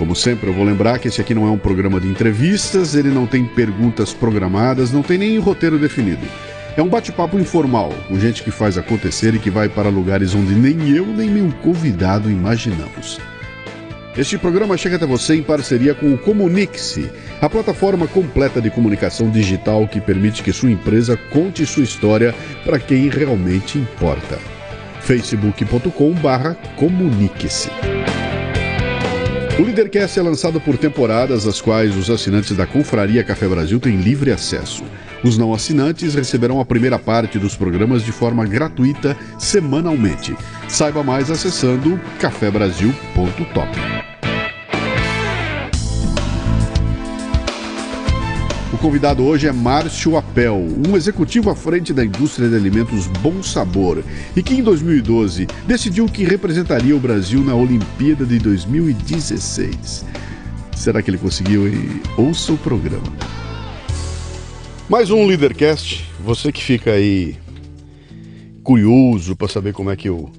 Como sempre, eu vou lembrar que esse aqui não é um programa de entrevistas, ele não tem perguntas programadas, não tem nem roteiro definido. É um bate-papo informal, com gente que faz acontecer e que vai para lugares onde nem eu nem meu convidado imaginamos. Este programa chega até você em parceria com o Comunique-se, a plataforma completa de comunicação digital que permite que sua empresa conte sua história para quem realmente importa. facebook.com/comunique-se. O Leadercast é lançado por temporadas, às quais os assinantes da Confraria Café Brasil têm livre acesso. Os não assinantes receberão a primeira parte dos programas de forma gratuita semanalmente. Saiba mais acessando cafebrasil.top. convidado hoje é Márcio Apel, um executivo à frente da indústria de alimentos Bom Sabor e que em 2012 decidiu que representaria o Brasil na Olimpíada de 2016. Será que ele conseguiu? E ouça o programa. Mais um Leadercast. Você que fica aí curioso para saber como é que eu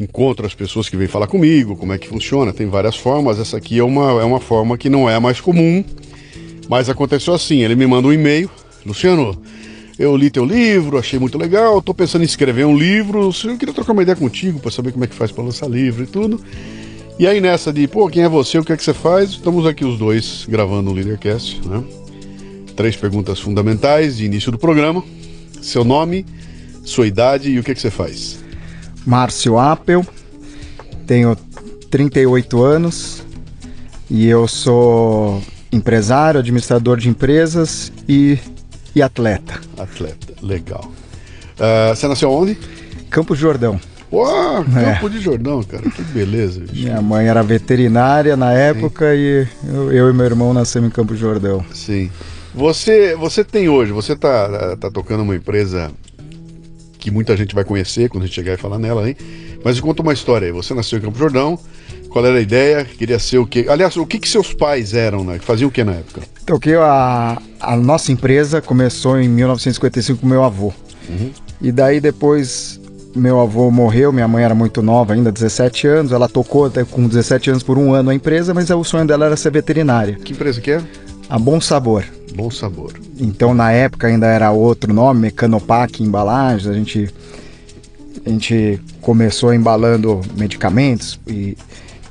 encontro as pessoas que vêm falar comigo, como é que funciona. Tem várias formas. Essa aqui é uma, é uma forma que não é mais comum mas aconteceu assim, ele me manda um e-mail, Luciano, eu li teu livro, achei muito legal, estou pensando em escrever um livro, eu queria trocar uma ideia contigo para saber como é que faz para lançar livro e tudo. E aí nessa de, pô, quem é você, o que é que você faz? Estamos aqui os dois gravando o Leadercast, né? Três perguntas fundamentais de início do programa. Seu nome, sua idade e o que é que você faz? Márcio Apel, tenho 38 anos e eu sou empresário, administrador de empresas e, e atleta. Atleta, legal. Uh, você nasceu onde? Campo Jordão. Uau, Campo é. de Jordão, cara, que beleza. Bicho. Minha mãe era veterinária na época Sim. e eu, eu, e meu irmão nascemos em Campo Jordão. Sim. Você, você tem hoje, você está tá tocando uma empresa que muita gente vai conhecer quando a gente chegar e falar nela, hein? Mas conta uma história aí. Você nasceu em Campo Jordão, qual era a ideia? Queria ser o quê? Aliás, o que, que seus pais eram, né? Faziam o que na época? Então, que a, a nossa empresa começou em 1955 com meu avô. Uhum. E daí depois meu avô morreu, minha mãe era muito nova ainda, 17 anos. Ela tocou até com 17 anos por um ano a empresa, mas o sonho dela era ser veterinária. Que empresa que é? A Bom Sabor. Bom Sabor. Então na época ainda era outro nome, Mecanopac Embalagens. A gente, a gente começou embalando medicamentos e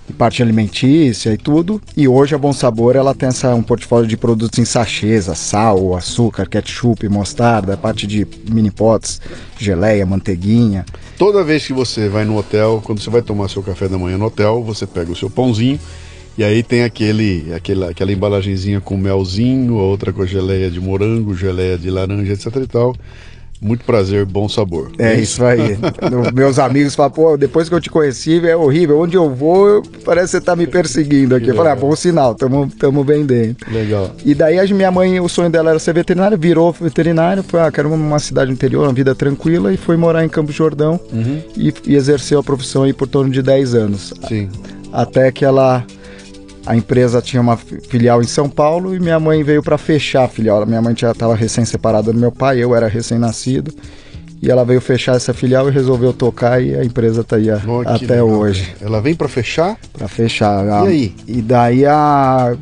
e parte alimentícia e tudo. E hoje a Bom Sabor ela tem essa, um portfólio de produtos em sachês, sal, açúcar, ketchup, mostarda, parte de mini pots, geleia, manteiguinha. Toda vez que você vai no hotel, quando você vai tomar seu café da manhã no hotel, você pega o seu pãozinho e aí tem aquele, aquela, aquela embalagenzinha com melzinho, outra com geleia de morango, geleia de laranja, etc e tal. Muito prazer, bom sabor. É isso aí. Meus amigos falam, pô, depois que eu te conheci, é horrível. Onde eu vou, parece que você tá me perseguindo aqui. Eu falei, ah, bom sinal, tamo, tamo bem dentro. Legal. E daí a minha mãe, o sonho dela era ser veterinária, virou veterinária, foi, ah, quero uma cidade interior, uma vida tranquila, e foi morar em Campos Jordão uhum. e, e exerceu a profissão aí por torno de 10 anos. Sim. Até que ela a empresa tinha uma filial em São Paulo e minha mãe veio para fechar a filial. Minha mãe já estava recém-separada do meu pai, eu era recém-nascido. E ela veio fechar essa filial e resolveu tocar e a empresa está aí oh, até hoje. Ela vem para fechar? Para fechar. E aí? E daí a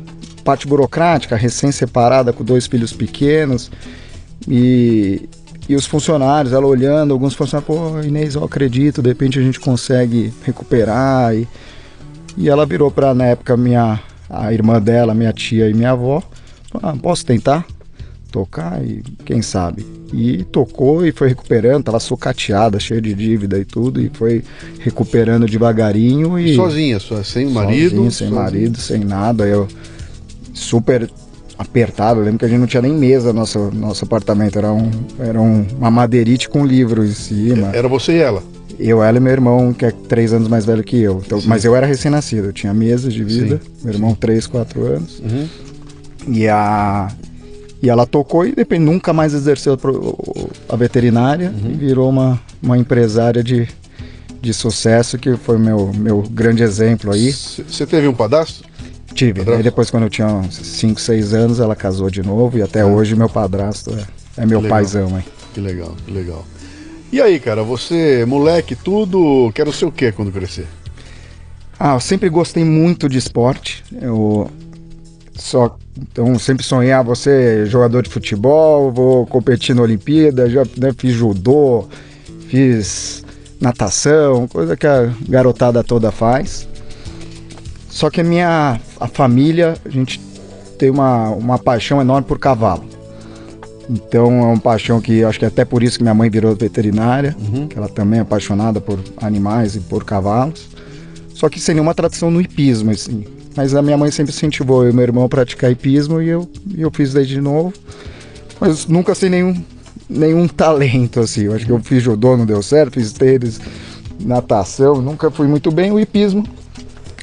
parte burocrática, recém-separada com dois filhos pequenos e, e os funcionários, ela olhando, alguns funcionários, pô, Inês, eu acredito, de repente a gente consegue recuperar e e ela virou para na época minha a irmã dela, minha tia e minha avó, ah, posso tentar tocar e quem sabe. E tocou e foi recuperando, tava sucateada, cheia de dívida e tudo, e foi recuperando devagarinho e sozinha, só sem marido, sozinha, sem marido, sem nada. Eu super apertado. Eu lembro que a gente não tinha nem mesa no nosso, nosso apartamento. Era, um, era um, uma madeirite com livro em cima. Era você e ela? Eu, ela e meu irmão, que é três anos mais velho que eu. Então, mas eu era recém-nascido, eu tinha meses de vida. Sim, Meu irmão, três, quatro anos. Uhum. E a. E ela tocou e depois nunca mais exerceu a veterinária Uhum. e virou uma, uma empresária de, de sucesso, que foi meu, meu grande exemplo aí. Você teve um padastro? Tive. Padrasto? Aí depois, quando eu tinha uns 5, 6 anos, ela casou de novo e até hoje meu padrasto é, é meu paizão, hein? Que legal, que legal. E aí, cara, você, moleque, tudo, quero ser o quê quando crescer? Ah, eu sempre gostei muito de esporte. Eu só então sempre sonhei, ah, ser jogador de futebol, vou competir na Olimpíada, já né, fiz judô, fiz natação, coisa que a garotada toda faz. Só que a minha a família, a gente tem uma, uma paixão enorme por cavalo. Então é uma paixão que acho que é até por isso que minha mãe virou veterinária, que ela também é apaixonada por animais e por cavalos. Só que sem nenhuma tradição no hipismo, assim. Mas a minha mãe sempre incentivou eu e meu irmão a praticar hipismo e eu, eu fiz desde novo. Mas nunca sem nenhum, nenhum talento, assim. Eu acho que eu fiz judô, não deu certo, fiz tênis, natação, nunca fui muito bem. O hipismo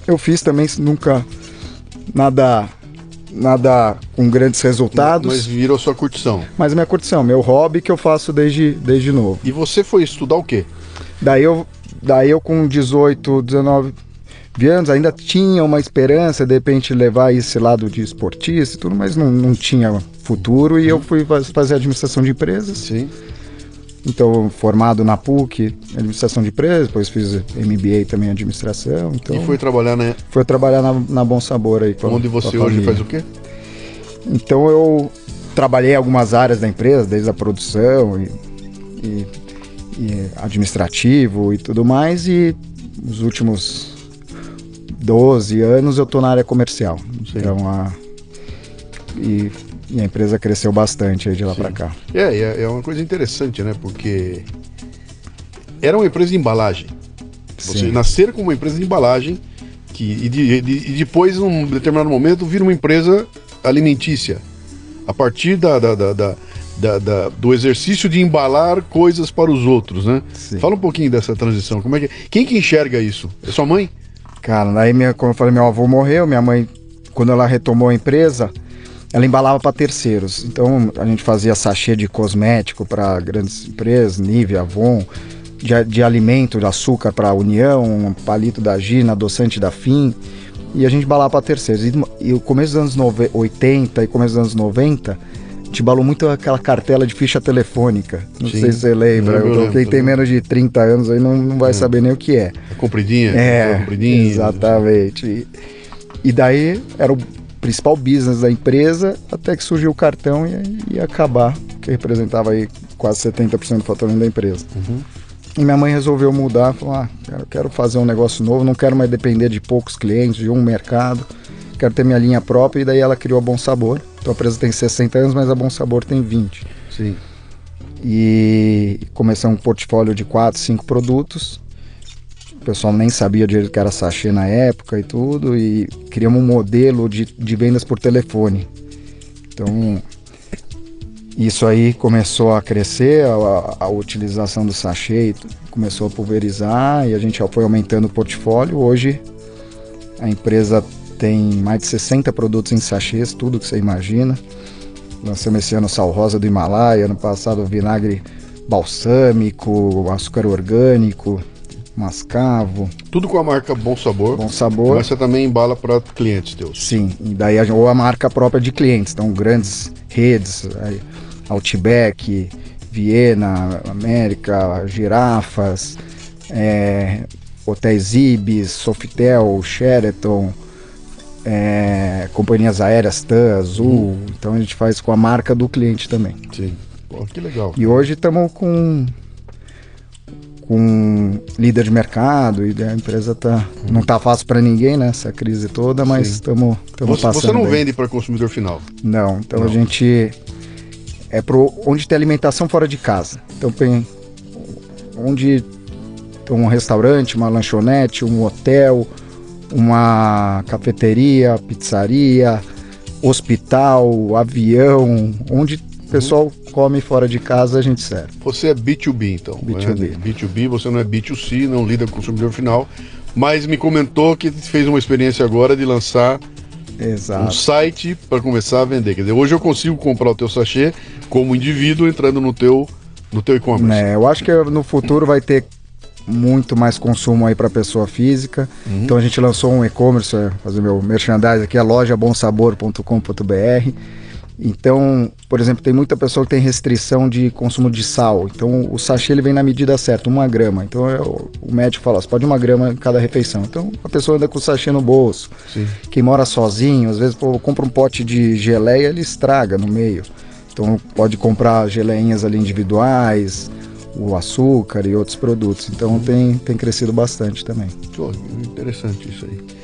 eu fiz também, nunca nada nada com grandes resultados. Mas virou sua curtição. Mas minha curtição, meu hobby que eu faço desde, desde novo. E você foi estudar o quê? Daí eu, daí eu com 18, 19 anos ainda tinha uma esperança de repente levar esse lado de esportista e tudo, mas não, não tinha futuro e eu fui faz- fazer administração de empresas. Sim. Então, formado na PUC, administração de empresas, depois fiz MBA também em administração. Então, E foi trabalhar, né? fui trabalhar na, na Bom Sabor aí. com Onde com a você hoje família. faz o quê? Então eu trabalhei em algumas áreas da empresa, desde a produção e, e- e administrativo e tudo mais, e nos últimos 12 anos eu estou na área comercial. Sim. Então a, e, e a empresa cresceu bastante aí de lá para cá. É, é é uma coisa interessante, né? Porque era uma empresa de embalagem. Você Sim. nascer como uma empresa de embalagem que, e, de- de- e depois, num determinado momento, vira uma empresa alimentícia. A partir da, da- da- da- do exercício de embalar coisas para os outros, né? Sim. Fala um pouquinho dessa transição. Como é que, quem que enxerga isso? É sua mãe? Cara, daí, minha, como eu falei, meu avô morreu, minha mãe, quando ela retomou a empresa, ela embalava para terceiros. Então a gente fazia sachê de cosmético para grandes empresas, Nivea, Avon, de, de alimento, de açúcar para União, um palito da Gina, adoçante da Fim. E a gente embalava para terceiros. E, o começo dos anos nove- 80 e começo dos anos 90, a gente embalou muito aquela cartela de ficha telefônica. Não Sim. sei se você lembra. Lembro, Quem tem menos de 30 anos aí não, não vai saber nem o que é. A compridinha? É, a compridinha. exatamente. E, e daí era o principal business da empresa até que surgiu o cartão e ia acabar, que representava aí quase 70% do faturamento da empresa. Uhum. E minha mãe resolveu mudar, falou: ah, quero, quero fazer um negócio novo, não quero mais depender de poucos clientes, de um mercado, quero ter minha linha própria. E daí ela criou a Bom Sabor. Então a empresa tem 60 anos, mas a Bom Sabor tem 20 Sim. e começamos um portfólio de quatro, cinco produtos. O pessoal nem sabia direito que era sachê na época e tudo, e criamos um modelo de, de vendas por telefone. Então, isso aí começou a crescer, a, a utilização do sachê começou a pulverizar, e a gente foi aumentando o portfólio. Hoje, a empresa tem mais de 60 produtos em sachês, tudo que você imagina. Lançamos esse ano sal rosa do Himalaia, ano passado vinagre balsâmico, açúcar orgânico, mascavo, Tudo com a marca Bom Sabor. bom sabor. Mas você também embala para clientes teus. Sim, e daí a, ou a marca própria de clientes, então grandes redes, Outback, Viena, América, Girafas, é, Hotéis Ibis, Sofitel, Sheraton, é, companhias aéreas TAM, Azul, então a gente faz com a marca do cliente também. Sim. Pô, que legal. E hoje estamos com com líder de mercado e a empresa tá não tá fácil para ninguém, né, essa crise toda, mas estamos passando. você não bem. vende para consumidor final. Não, então Não. a gente é pro onde tem alimentação fora de casa. Então tem onde tem um restaurante, uma lanchonete, um hotel, uma cafeteria, pizzaria, hospital, avião, onde pessoal come fora de casa, a gente serve. Você é B2B, então. B2B. Né? B2B, você não é B2C, não lida com o consumidor final, mas me comentou que fez uma experiência agora de lançar Exato. um site para começar a vender. Quer dizer, hoje eu consigo comprar o teu sachê como indivíduo entrando no teu no teu e-commerce. Né, eu acho que no futuro vai ter muito mais consumo aí para pessoa física. Uhum. Então a gente lançou um e-commerce, é, fazer meu merchandising aqui, a loja bonsabor.com.br. Então, por exemplo, tem muita pessoa que tem restrição de consumo de sal. Então, o sachê ele vem na medida certa, uma grama. Então, é, o, médico fala, você pode uma grama em cada refeição. Então, a pessoa anda com o sachê no bolso. Sim. Quem mora sozinho, às vezes, pô, compra um pote de geleia, ele estraga no meio. Então, pode comprar geleinhas ali individuais, o açúcar e outros produtos. Então, tem, tem crescido bastante também. Pô, interessante isso aí.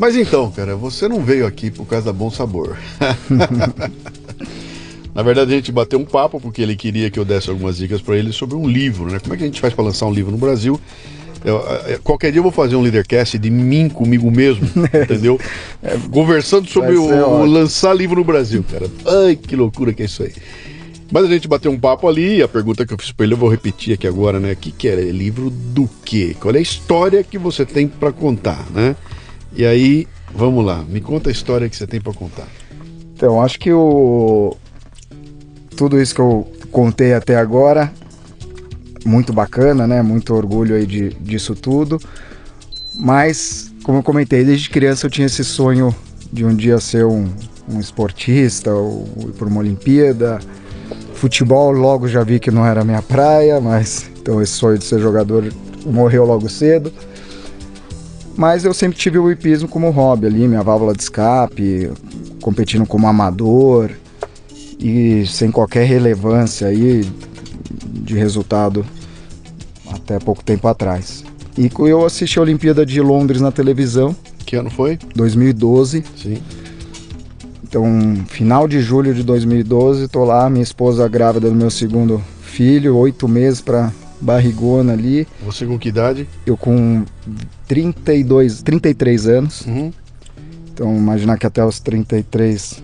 Mas então, cara, você não veio aqui por causa da Bom Sabor. Na verdade, a gente bateu um papo porque ele queria que eu desse algumas dicas para ele sobre um livro, né? Como é que a gente faz para lançar um livro no Brasil? Eu, qualquer dia eu vou fazer um leadercast de mim comigo mesmo, entendeu? É, Conversando sobre o, o, lançar livro no Brasil, cara. Ai, que loucura que é isso aí. Mas a gente bateu um papo ali, e a pergunta que eu fiz para ele eu vou repetir aqui agora, né? O que, que é livro do quê? Qual é a história que você tem para contar, né? E aí, vamos lá, me conta a história que você tem para contar. Então, acho que o tudo isso que eu contei até agora, muito bacana, né? Muito orgulho aí de, disso tudo. Mas, como eu comentei, desde criança eu tinha esse sonho de um dia ser um, um esportista ou ir para uma Olimpíada. Futebol logo já vi que não era minha praia, mas então esse sonho de ser jogador morreu logo cedo. Mas eu sempre tive o hipismo como hobby ali, minha válvula de escape, competindo como amador e sem qualquer relevância aí de resultado até pouco tempo atrás. E eu assisti a Olimpíada de Londres na televisão. Que ano foi? 2012. Sim. Então, final de julho de 2012, tô lá, minha esposa grávida do meu segundo filho, oito meses para barrigona ali. Você com que idade? Eu com 32, 33 anos. Uhum. Então, imaginar que até os 33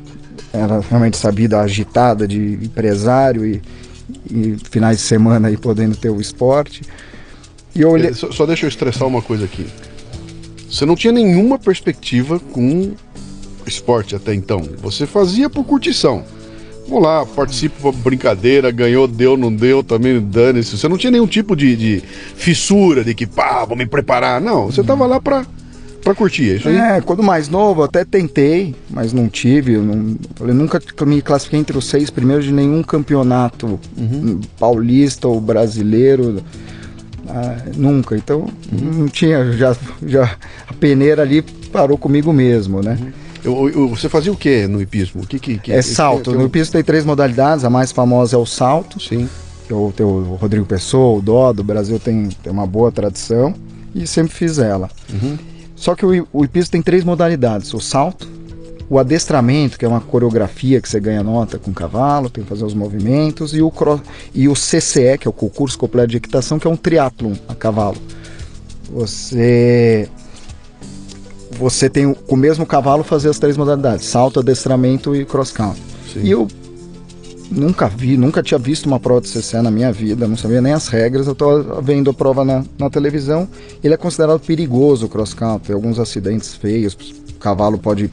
era realmente sabida agitada de empresário e, e, finais de semana aí podendo ter o esporte. E eu olhei... só, só deixa eu estressar uma coisa aqui. Você não tinha nenhuma perspectiva com esporte até então. Você fazia por curtição. Vamos lá, participa brincadeira, ganhou, deu, não deu, também dane-se. Você não tinha nenhum tipo de, de, fissura de que, pá, vou me preparar. Não, você tava lá pra, pra curtir, é isso aí? É, quando mais novo, até tentei, mas não tive. Eu, não, eu nunca me classifiquei entre os seis primeiros de nenhum campeonato uhum. paulista ou brasileiro. Ah, nunca. Então, uhum. não tinha. Já, já a peneira ali parou comigo mesmo, né? Uhum. Eu, eu, você fazia o que no hipismo? O que, que, que é salto. No hipismo tem três modalidades. A mais famosa é o salto. Sim. Eu, tem o Rodrigo Pessoa, o Dó, do Brasil tem, tem uma boa tradição. E sempre fiz ela. Uhum. Só que o, o hipismo tem três modalidades. O salto, o adestramento, que é uma coreografia que você ganha nota com o cavalo, tem que fazer os movimentos, e o, cross, e o CCE, que é o concurso completo de equitação, que é um triatlon a cavalo. Você você tem com o mesmo cavalo fazer as três modalidades: salto, adestramento e cross country. E eu nunca vi, nunca tinha visto uma prova de CCE na minha vida, não sabia nem as regras. Eu estou vendo a prova na, na televisão. Ele é considerado perigoso o cross country, alguns acidentes feios. O cavalo pode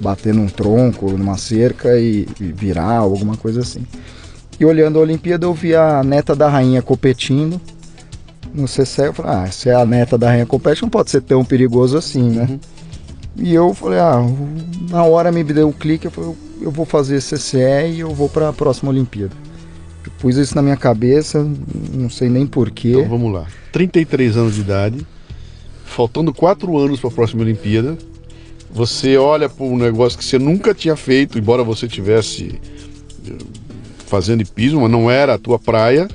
bater num tronco, numa cerca e, e virar, alguma coisa assim. E olhando a Olimpíada, eu vi a neta da rainha competindo no CCE, eu falei, ah, se é a neta da Rainha Compete, não pode ser tão perigoso assim, né? Uhum. E eu falei, ah, na hora me deu o um clique, eu falei, eu vou fazer CCE e eu vou para a próxima Olimpíada. Eu pus isso na minha cabeça, não sei nem porquê. Então vamos lá. 33 anos de idade, faltando 4 anos para a próxima Olimpíada, você olha para um negócio que você nunca tinha feito, embora você tivesse eh, fazendo hipismo, mas não era a tua praia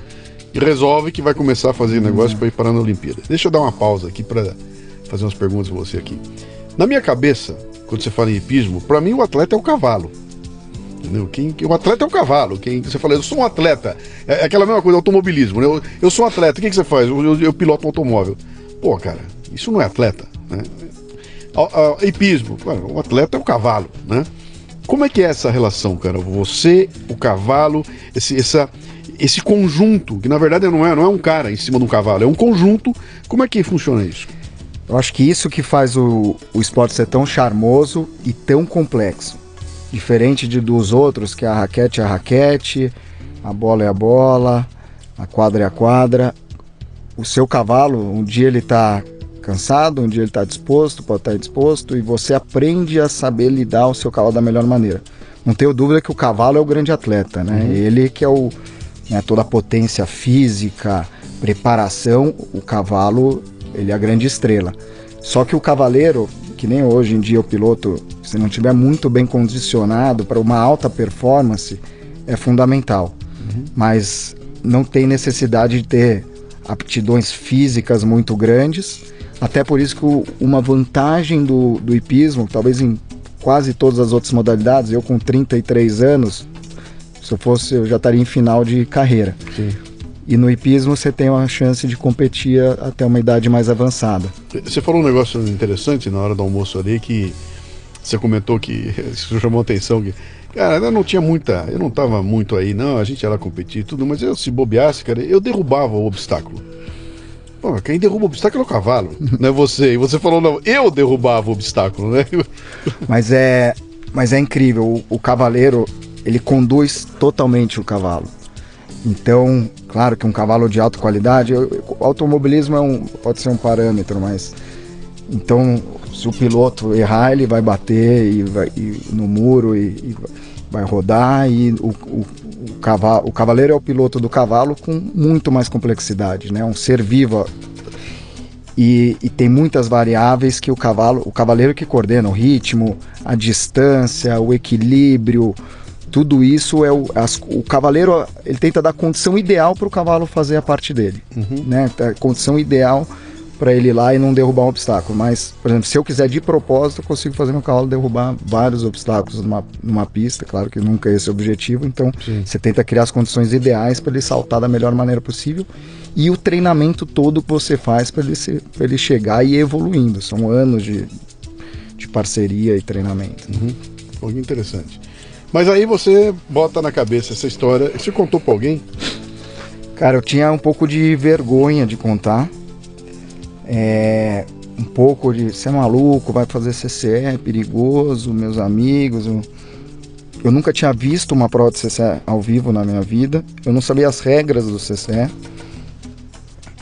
e resolve que vai começar a fazer negócio para ir parar na Olimpíada. Deixa eu dar uma pausa aqui para fazer umas perguntas para você aqui. Na minha cabeça, quando você fala em hipismo, para mim o atleta é o cavalo. Entendeu? Quem, o atleta é o cavalo. Quem você fala, eu sou um atleta. É, é aquela mesma coisa, automobilismo. Né? Eu, eu sou um atleta. O que, que você faz? Eu, eu, eu, piloto um automóvel. Pô, cara, isso não é atleta. Né? hipismo, o atleta é o cavalo, né? Como é que é essa relação, cara? Você, o cavalo, esse, essa, esse conjunto, que na verdade não é, não é um cara em cima de um cavalo, é um conjunto. Como é que funciona isso? Eu acho que isso que faz o, o esporte ser tão charmoso e tão complexo. Diferente de, dos outros, que a raquete é a raquete, a bola é a bola, a quadra é a quadra. O seu cavalo, um dia ele está cansado, um dia ele está disposto, pode estar tá disposto, e você aprende a saber lidar o seu cavalo da melhor maneira. Não tenho dúvida que o cavalo é o grande atleta, né? Uhum. Ele que é o né, toda a potência física, preparação, o cavalo ele é a grande estrela. Só que o cavaleiro, que nem hoje em dia o piloto, se não tiver muito bem condicionado para uma alta performance, é fundamental. Uhum. Mas não tem necessidade de ter aptidões físicas muito grandes até por isso que uma vantagem do, do hipismo, talvez em quase todas as outras modalidades, eu com 33 anos, se eu fosse, eu já estaria em final de carreira. Sim. E no hipismo você tem uma chance de competir até uma idade mais avançada. Você falou um negócio interessante na hora do almoço ali que você comentou que isso chamou atenção que cara, eu não tinha muita, eu não estava muito aí, não, a gente era competir e tudo, mas eu se bobeasse, cara, eu derrubava o obstáculo. Pô, quem derruba o obstáculo é o cavalo, não é você. E você falou, não, eu derrubava o obstáculo, né? Mas é, mas é incrível, o, o cavaleiro, ele conduz totalmente o cavalo. Então, claro que um cavalo de alta qualidade, o automobilismo é um, pode ser um parâmetro, mas então se o piloto errar, ele vai bater e vai, e no muro e, e, vai rodar e o, o, o, cavalo, o cavaleiro é o piloto do cavalo com muito mais complexidade, né? Um ser vivo e, e, tem muitas variáveis que o cavalo, o cavaleiro que coordena o ritmo, a distância, o equilíbrio, tudo isso é o, as, o cavaleiro ele tenta dar condição ideal para o cavalo fazer a parte dele, uhum. né? A condição ideal para ele ir lá e não derrubar um obstáculo. Mas, por exemplo, se eu quiser de propósito, eu consigo fazer meu cavalo derrubar vários obstáculos numa, numa pista. Claro que nunca é esse o objetivo. Então, Sim. você tenta criar as condições ideais para ele saltar da melhor maneira possível. E o treinamento todo que você faz para ele, ele chegar e ir evoluindo. São anos de, de parceria e treinamento. Uhum. Foi interessante. Mas aí você bota na cabeça essa história. Você contou para alguém? Cara, eu tinha um pouco de vergonha de contar é, um pouco de ser maluco, vai fazer CCE, é perigoso, meus amigos. Eu, eu nunca tinha visto uma prova de CCE ao vivo na minha vida. Eu não sabia as regras do CCE.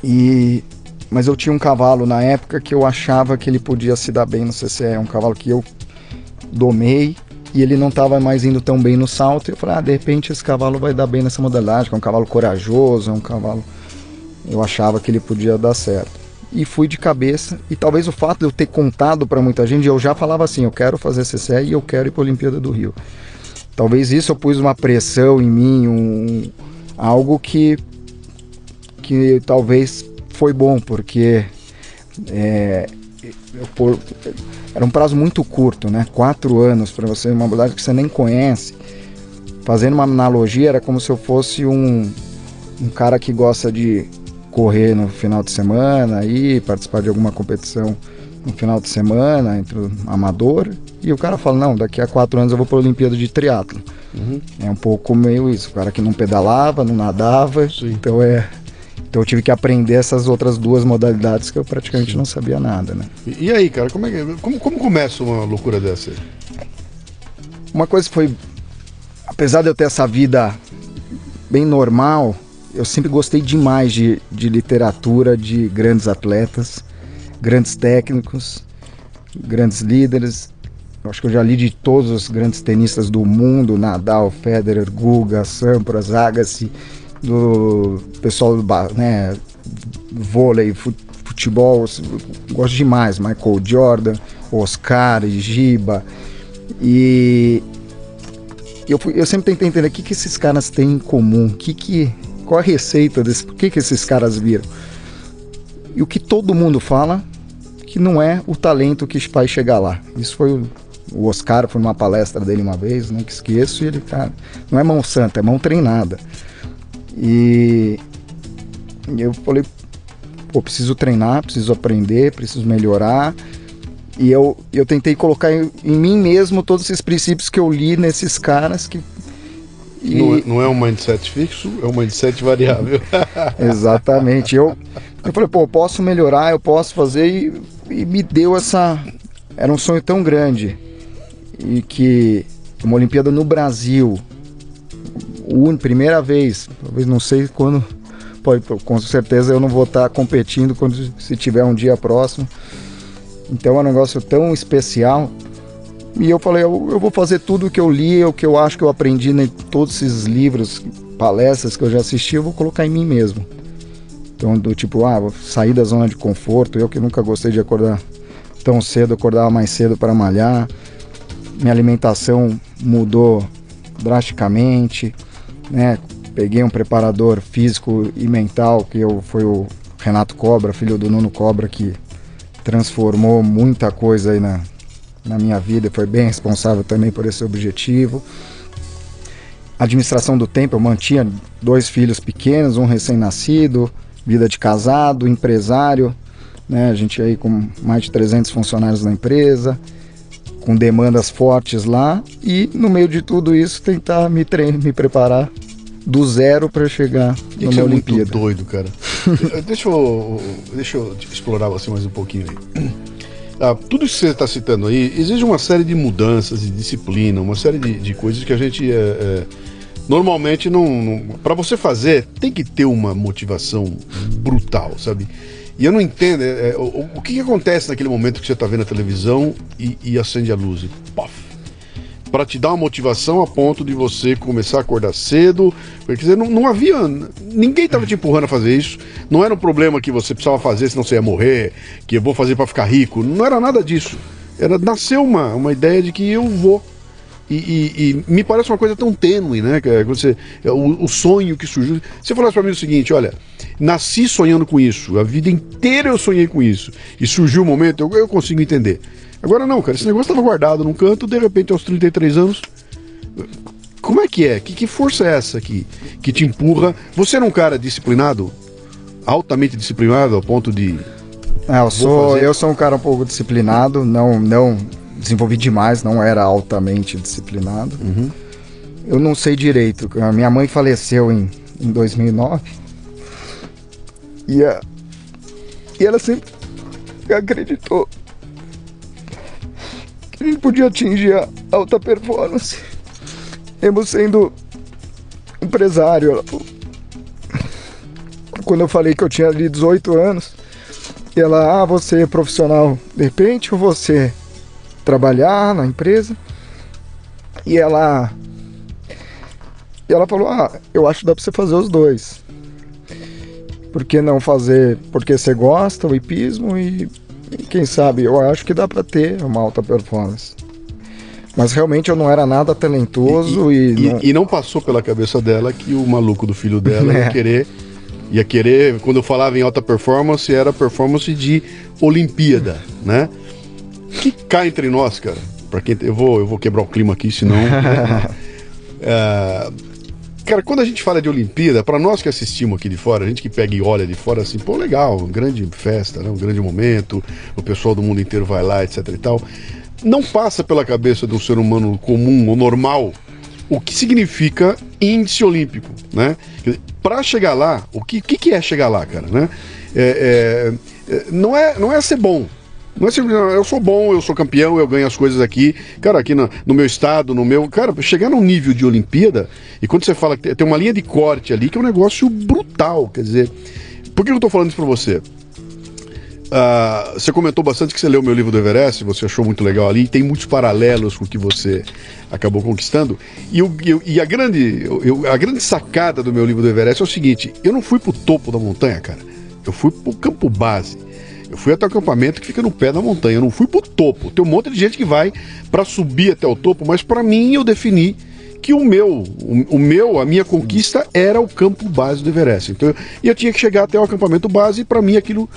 E mas eu tinha um cavalo na época que eu achava que ele podia se dar bem no CCE, é um cavalo que eu domei e ele não estava mais indo tão bem no salto. Eu falei, ah, de repente esse cavalo vai dar bem nessa modalidade, que é um cavalo corajoso, é um cavalo. Eu achava que ele podia dar certo e fui de cabeça. E talvez o fato de eu ter contado para muita gente, eu já falava assim: eu quero fazer CCE e eu quero ir para a Olimpíada do Rio. Talvez isso eu pus uma pressão em mim, um, algo que, que talvez foi bom, porque é, eu, era um prazo muito curto, né? Quatro anos para você, uma modalidade que você nem conhece. Fazendo uma analogia, era como se eu fosse um, um cara que gosta de correr no final de semana, ir participar de alguma competição no final de semana entre o amador e o cara fala não daqui a quatro anos eu vou para a Olimpíada de triatlo uhum. é um pouco meio isso o cara que não pedalava não nadava Sim. então é então eu tive que aprender essas outras duas modalidades que eu praticamente Sim. não sabia nada né e, e, aí cara como é que, como, como começa uma loucura dessa uma coisa foi apesar de eu ter essa vida bem normal eu sempre gostei demais de, de literatura de grandes atletas, grandes técnicos, grandes líderes. Eu acho que eu já li de todos os grandes tenistas do mundo, Nadal, Federer, Guga, Sampras, Agassi, do pessoal do né, vôlei, futebol, gosto demais, Michael Jordan, Oscar, Giba. E eu, eu sempre tentei entender o que, que esses caras têm em comum, que, que qual a receita desse? Por que, que esses caras viram? E o que todo mundo fala que não é o talento que vai chegar lá. Isso foi o, o Oscar, foi numa palestra dele uma vez, nunca esqueço, e ele, cara, não é mão santa, é mão treinada. E, eu falei, pô, preciso treinar, preciso aprender, preciso melhorar. e eu, eu tentei colocar em, em, mim mesmo todos esses princípios que eu li nesses caras que. E... Não, é, não, é, um mindset fixo, é um mindset variável. Exatamente. Eu, eu falei, pô, eu posso melhorar, eu posso fazer, e, e me deu essa. Era um sonho tão grande. E que uma Olimpíada no Brasil, un, primeira vez, talvez não sei quando, pode, com certeza eu não vou estar competindo quando se tiver um dia próximo então é um negócio tão especial. E eu falei, eu, eu vou fazer tudo o que eu li, o que eu acho que eu aprendi em todos esses livros, palestras que eu já assisti, eu vou colocar em mim mesmo. Então, do tipo, ah, sair da zona de conforto. Eu que nunca gostei de acordar tão cedo, acordava mais cedo para malhar. Minha alimentação mudou drasticamente, né? Peguei um preparador físico e mental, que eu, foi o Renato Cobra, filho do Nuno Cobra, que transformou muita coisa aí na, na minha vida, foi bem responsável também por esse objetivo. Administração do tempo, eu mantinha dois filhos pequenos, um recém-nascido, vida de casado, empresário, né? A gente aí com mais de 300 funcionários na empresa, com demandas fortes lá e no meio de tudo isso tentar me treinar, me preparar do zero para chegar no numa é Olimpíada. muito doido, cara. deixa, eu, deixa eu explorar você mais um pouquinho aí. Ah, tudo isso que você está citando aí, exige uma série de mudanças de disciplina, uma série de, de coisas que a gente é, é, normalmente não. não para você fazer, tem que ter uma motivação brutal, sabe? E eu não entendo é, é o, o que, que, acontece naquele momento que você está vendo a televisão e, e acende a luz e pof, para te dar uma motivação a ponto de você começar a acordar cedo. Quer dizer, não, não havia. Ninguém estava te empurrando a fazer isso. Não era um problema que você precisava fazer, senão você ia morrer, que eu vou fazer para ficar rico. Não era nada disso. Era nasceu uma, uma ideia de que eu vou. E, e, e, me parece uma coisa tão tênue, né? Que você, é o, o sonho que surgiu. Você falasse para mim o seguinte: olha, nasci sonhando com isso, a vida inteira eu sonhei com isso, e surgiu o um momento, eu, eu consigo entender. Agora não, cara, esse negócio estava guardado num canto, de repente aos 33 anos. Como é que é? Que, que força é essa que, que te empurra? Você era um cara disciplinado? Altamente disciplinado ao ponto de. É, eu sou, eu sou um cara um pouco disciplinado, não, não desenvolvi demais, não era altamente disciplinado. Uhum. Eu não sei direito. A minha mãe faleceu em, em 2009 e, a, e ela sempre acreditou a gente podia atingir a alta performance. Mesmo sendo empresário. Ela. Quando eu falei que eu tinha ali 18 anos, ela, ah, você é profissional de repente ou você trabalhar na empresa? E ela. E ela falou, ah, eu acho que dá pra você fazer os dois. Por que não fazer porque você gosta, o hipismo, e quem sabe, eu acho que dá para ter uma alta performance. Mas realmente eu não era nada talentoso e. E, e, não... e não... passou pela cabeça dela que o maluco do filho dela é. ia querer. Ia querer, quando eu falava em alta performance, era performance de Olimpíada, né? Que cá entre nós, cara. Para quem eu vou, eu vou quebrar o clima aqui, senão. é, Cara, quando a gente fala de Olimpíada, para nós que assistimos aqui de fora, a gente que pega e olha de fora assim, pô, legal, grande festa, né? um grande momento, o pessoal do mundo inteiro vai lá, etc e tal. Não passa pela cabeça de um ser humano comum ou normal o que significa índice olímpico, né? Para chegar lá, o que, que, que, é chegar lá, cara, né? É, é, é não, é, não é ser bom, não é eu sou bom, eu sou campeão, eu ganho as coisas aqui. Cara, aqui no, no, meu estado, no meu. Cara, chegar num nível de Olimpíada, e quando você fala que tem uma linha de corte ali que é um negócio brutal. Quer dizer, por que eu tô falando isso pra você? Uh, você comentou bastante que você leu meu livro do Everest, você achou muito legal ali, tem muitos paralelos com o que você acabou conquistando. E, eu, eu, e a, grande, eu, a grande sacada do meu livro do Everest é o seguinte: eu não fui pro topo da montanha, cara, eu fui pro campo base. Eu fui até o acampamento que fica no pé da montanha. Eu não fui pro topo. Tem um monte de gente que vai para subir até o topo, mas para mim eu defini que o meu, o, meu, a minha conquista era o campo base do Everest. Então, eu, eu tinha que chegar até o acampamento base e para mim aquilo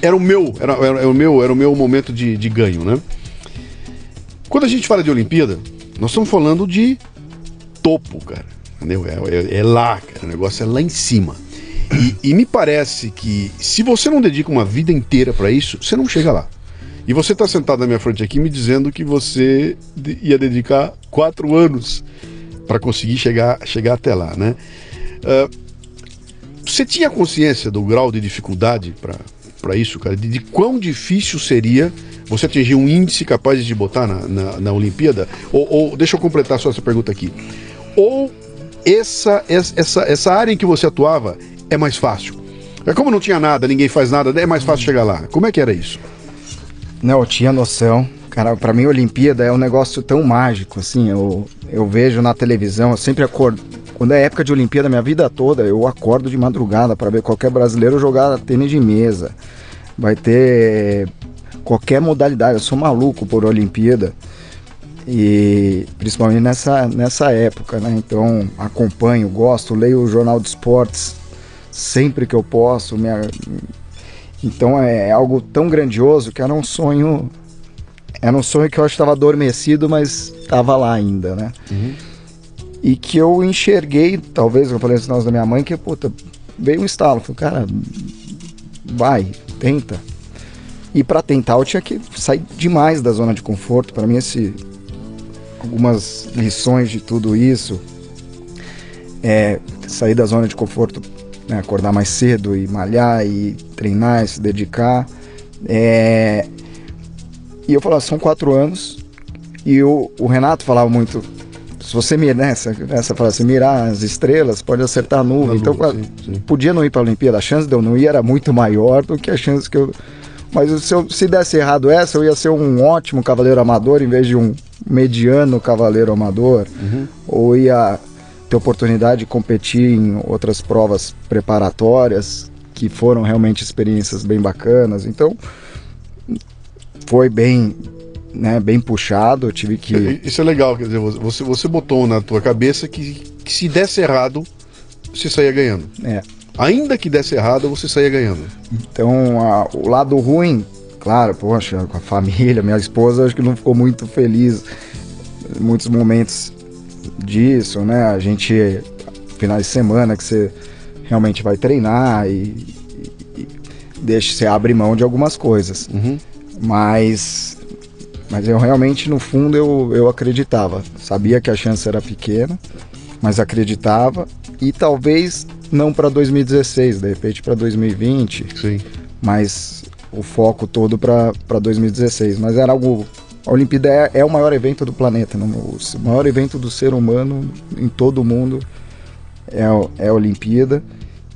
era o meu, era, era, era, o meu, era o meu momento de, de ganho, né? Quando a gente fala de Olimpíada, nós estamos falando de topo, cara. Entendeu? É, é, é lá, cara. O negócio é lá em cima. E, e, me parece que se você não dedica uma vida inteira para isso, você não chega lá. E você está sentado na minha frente aqui me dizendo que você ia dedicar quatro anos para conseguir chegar, chegar até lá, né? Uh, você tinha consciência do grau de dificuldade para isso, cara? De, de, quão difícil seria você atingir um índice capaz de botar na, na, na Olimpíada? Ou, ou, deixa eu completar só essa pergunta aqui. Ou essa, essa, essa área em que você atuava é mais fácil? É como não tinha nada, ninguém faz nada, é mais fácil chegar lá. Como é que era isso? Não, eu tinha noção. Cara, para mim a Olimpíada é um negócio tão mágico, assim, eu, eu vejo na televisão, eu sempre acordo, quando é época de Olimpíada, minha vida toda, eu acordo de madrugada para ver qualquer brasileiro jogar tênis de mesa. Vai ter qualquer modalidade, eu sou maluco por Olimpíada. E principalmente nessa, nessa época, né? Então acompanho, gosto, leio o jornal de esportes sempre que eu posso. Minha... Então é algo tão grandioso que era um sonho. Era um sonho que eu acho que estava adormecido, mas estava lá ainda, né? Uhum. E que eu enxerguei, talvez, eu falei nós da minha mãe, que, puta, veio um estalo. Falei, cara, vai, tenta. E para tentar eu tinha que sair demais da zona de conforto. Para mim, esse, algumas lições de tudo isso é sair da zona de conforto né, acordar mais cedo e malhar e treinar e se dedicar. É... E eu falava, são quatro anos. E o, o Renato falava muito, se você mirar, né, essa, essa fala assim, mirar as estrelas, pode acertar a nuvem. então, sim, sim. podia não ir para a Olimpíada. A chance de eu não ir era muito maior do que a chance que eu. Mas se, eu, se desse errado essa, eu ia ser um ótimo cavaleiro amador em vez de um mediano cavaleiro amador. Uhum. Ou ia ter oportunidade de competir em outras provas preparatórias que foram realmente experiências bem bacanas. Então foi bem, né, bem puxado. Eu tive que isso é legal, quer dizer, você você botou na tua cabeça que, que se desse errado você saía ganhando. É. Ainda que desse errado, você saía ganhando. Então, a, o lado ruim, claro, poxa, com a família, minha esposa, acho que não ficou muito feliz em muitos momentos disso, né? A gente, finais de semana que você realmente vai treinar e, e, deixa, você abre mão de algumas coisas. Uhum. Mas, mas eu realmente, no fundo, eu, eu acreditava. Sabia que a chance era pequena, mas acreditava. E talvez não para 2016, de repente para 2020. Sim. Mas o foco todo para 2016. Mas era algo a Olimpíada é, é, o maior evento do planeta, não? o maior evento do ser humano em todo o mundo é, é a Olimpíada.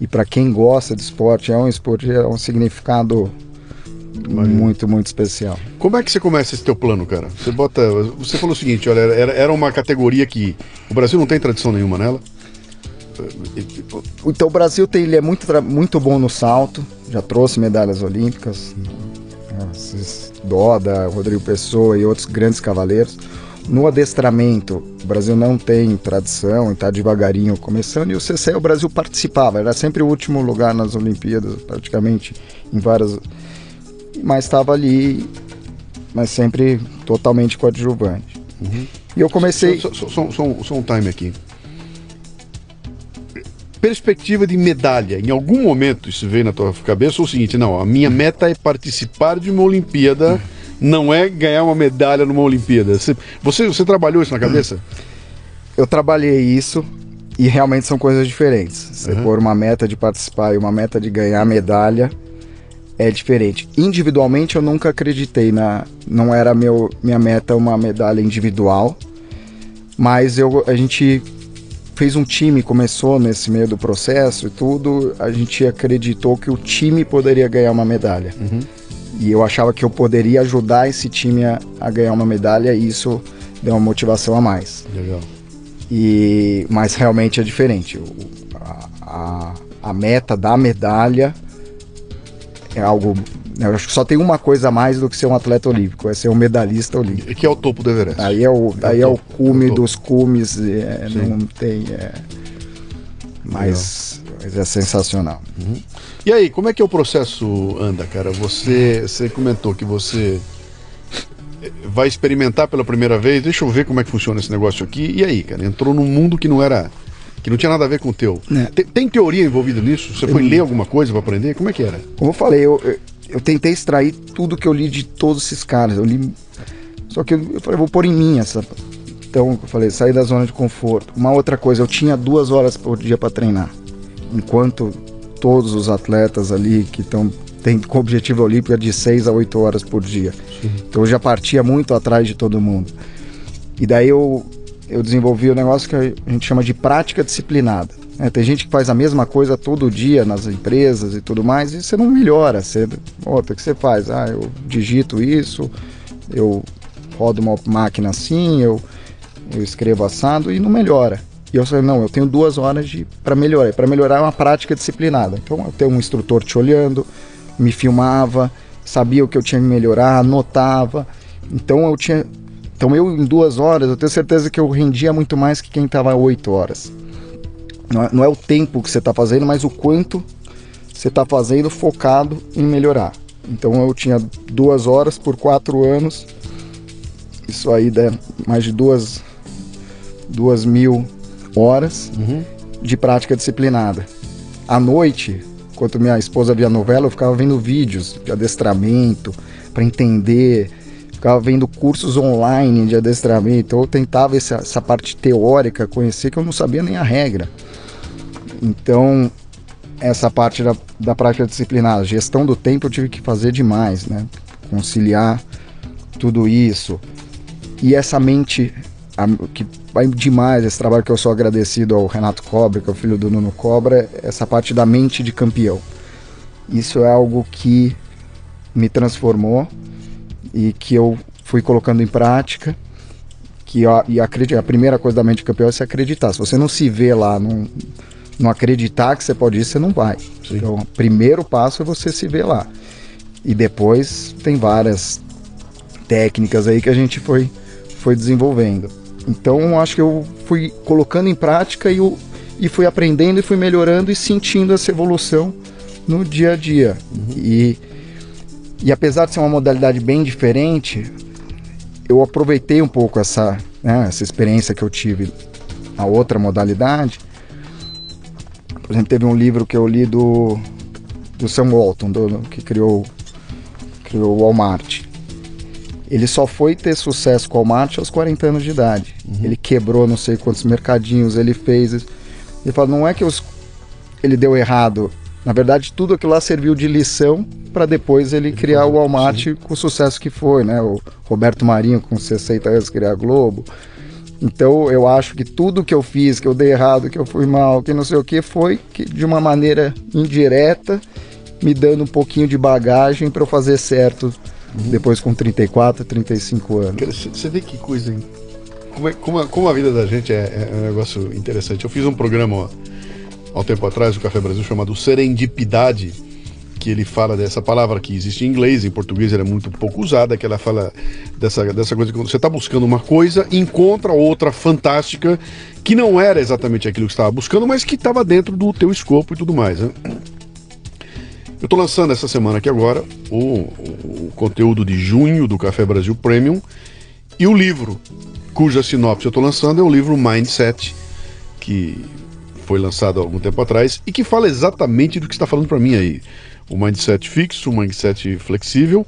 E para quem gosta de esporte, é um esporte, é um significado muito, muito especial. Como é que você começa esse teu plano, cara? Você bota. Você falou o seguinte, olha, era, era uma categoria que o Brasil não tem tradição nenhuma nela. Então o Brasil tem, ele é muito, muito bom no salto, já trouxe medalhas olímpicas, Doda, Rodrigo Pessoa e outros grandes cavaleiros. No adestramento, o Brasil não tem tradição e está devagarinho começando. E o CC, o Brasil participava, era sempre o último lugar nas Olimpíadas, praticamente em várias. Mas estava ali, mas sempre totalmente coadjuvante. Uhum. E eu comecei. Só, só, só, só um time aqui perspectiva de medalha, em algum momento isso veio na tua cabeça ou é o seguinte, não, a minha meta é participar de uma Olimpíada, não é ganhar uma medalha numa Olimpíada. Você, você, você trabalhou isso na cabeça? Eu trabalhei isso e realmente são coisas diferentes. Você uhum. pôr uma meta de participar e uma meta de ganhar medalha é diferente. Individualmente eu nunca acreditei na, não era meu minha meta uma medalha individual, mas eu a gente fez um time, começou nesse meio do processo e tudo, a gente acreditou que o time poderia ganhar uma medalha. Uhum. E eu achava que eu poderia ajudar esse time a, a, ganhar uma medalha e isso deu uma motivação a mais. Legal. E, mas realmente é diferente. A, a, a meta da medalha é algo eu acho que só tem uma coisa a mais do que ser um atleta olímpico, é ser um medalhista olímpico. E que é o topo do Everest. Aí é o, é aí é o cume é o dos cumes, é, não tem. É, mas, mas, é sensacional. Uhum. E aí, como é que é o processo anda, cara? Você, você comentou que você vai experimentar pela primeira vez, deixa eu ver como é que funciona esse negócio aqui. E aí, cara, entrou num mundo que não era que não tinha nada a ver com o teu. É. Tem, tem, teoria envolvida nisso? Você foi ler alguma coisa para aprender? Como é que era? Como eu falei, eu, eu tentei extrair tudo que eu li de todos esses caras. Eu li. Só que eu, eu falei, vou pôr em mim essa. Então, eu falei, sair da zona de conforto. Uma outra coisa, eu tinha duas horas por dia para treinar. Enquanto todos os atletas ali que estão tem com objetivo olímpico é de 6 a 8 horas por dia. Sim. Então eu já partia muito atrás de todo mundo. E daí eu, eu desenvolvi o um negócio que a gente chama de prática disciplinada. É, tem gente que faz a mesma coisa todo dia nas empresas e tudo mais, e você não melhora. Você, outra, o que você faz? Ah, eu digito isso, eu rodo uma máquina assim, eu, eu escrevo assado e não melhora. E eu falei, não, eu tenho duas horas para melhorar. Para melhorar é uma prática disciplinada. Então eu tenho um instrutor te olhando, me filmava, sabia o que eu tinha que melhorar, anotava. Então eu tinha. Então eu em duas horas, eu tenho certeza que eu rendia muito mais que quem estava oito horas. Não é, não é, o tempo que você está fazendo, mas o quanto você está fazendo focado em melhorar. Então eu tinha duas horas por quatro anos. Isso aí dá mais de duas, duas mil horas uhum. de prática disciplinada. À noite, enquanto minha esposa via novela, eu ficava vendo vídeos de adestramento para entender, ficava vendo cursos online de adestramento. Então eu tentava essa, essa parte teórica conhecer que eu não sabia nem a regra. Então, essa parte da, da prática disciplinada, gestão do tempo eu tive que fazer demais, né? Conciliar tudo isso. E essa mente a, que vai demais esse trabalho que eu sou agradecido ao Renato Cobra, que é o filho do Nuno Cobra, essa parte da mente de campeão. Isso é algo que me transformou e que eu fui colocando em prática. Que e acredito, a primeira coisa da mente de campeão é se acreditar. Se você não se vê lá, não, não acreditar que você pode ir, você não vai. Sim. Então, o primeiro passo é você se ver lá. E depois tem várias técnicas aí que a gente foi, foi desenvolvendo. Então acho que eu fui colocando em prática e, eu, e fui aprendendo e fui melhorando e sentindo essa evolução no dia a dia. Uhum. E, e apesar de ser uma modalidade bem diferente, eu aproveitei um pouco essa, né, essa experiência que eu tive na outra modalidade. Por exemplo, teve um livro que eu li do, do Sam Walton, do, que criou, criou o Walmart ele só foi ter sucesso com o Walmart aos 40 anos de idade. Uhum. Ele quebrou não sei quantos mercadinhos, ele fez. Ele fala, não é que os... ele deu errado. Na verdade, tudo aquilo lá serviu de lição para depois ele, ele criar o Walmart sim. com o sucesso que foi, né? O Roberto Marinho com 60 anos criar a Globo. Então eu acho que tudo que eu fiz, que eu dei errado, que eu fui mal, que não sei o que, foi que de uma maneira indireta me dando um pouquinho de bagagem para eu fazer certo uhum. depois com 34, 35 anos. Você vê que coisa. Como, é, como, a, como, a, vida da gente é, é, um negócio interessante. Eu fiz um programa há um tempo atrás, no Café Brasil, chamado Serendipidade, que ele fala dessa palavra que existe em inglês, em português ela é muito pouco usada, que ela fala dessa, dessa coisa que você está buscando uma coisa, encontra outra fantástica que não era exatamente aquilo que estava buscando, mas que estava dentro do teu escopo e tudo mais. Né? Eu estou lançando essa semana aqui agora o, o, conteúdo de junho do Café Brasil Premium e o livro cuja sinopse eu estou lançando é o livro Mindset, que foi lançado há algum tempo atrás e que fala exatamente do que está falando para mim aí. O mindset fixo, o mindset flexível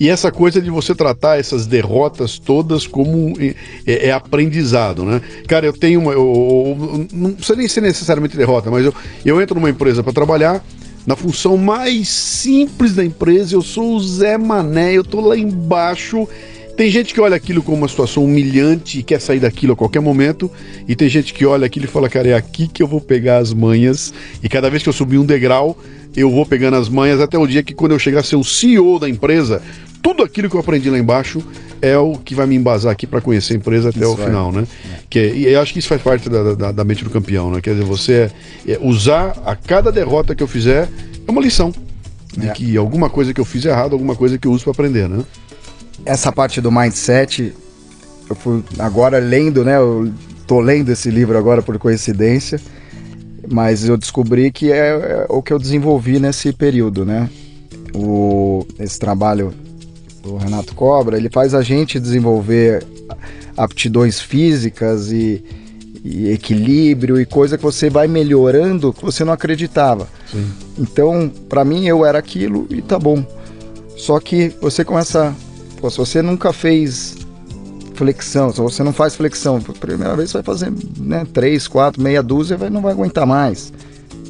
e essa coisa de você tratar essas derrotas todas como é, é, é aprendizado, né? Cara, eu tenho uma. Eu, eu, não precisa nem ser necessariamente derrota, mas eu, eu entro numa empresa para trabalhar na função mais simples da empresa. Eu sou o Zé Mané, eu tô lá embaixo. Tem gente que olha aquilo como uma situação humilhante e quer sair daquilo a qualquer momento, e tem gente que olha aquilo e fala, cara, é aqui que eu vou pegar as manhas, e cada vez que eu subir um degrau, eu vou pegando as manhas até o dia que quando eu chegar a ser o CEO da empresa, tudo aquilo que eu aprendi lá embaixo é o que vai me embasar aqui para conhecer a empresa até isso o final, né? É. Que é, e eu acho que isso faz parte da, da, da, mente do campeão, né? Quer dizer, você é, usar a cada derrota que eu fizer é uma lição de é. que alguma coisa que eu fiz errado, alguma coisa que eu uso para aprender, né? Essa parte do mindset, eu fui agora lendo, né? Eu tô lendo esse livro agora por coincidência, mas eu descobri que é, é o que eu desenvolvi nesse período, né? O, esse trabalho do Renato Cobra, ele faz a gente desenvolver aptidões físicas e, e equilíbrio e coisa que você vai melhorando que você não acreditava. Sim. Então, para mim, eu era aquilo e tá bom. Só que você começa. Pô, se você nunca fez flexão, se você não faz flexão, primeira vez você vai fazer né, 3, 4, meia dúzia e não vai aguentar mais.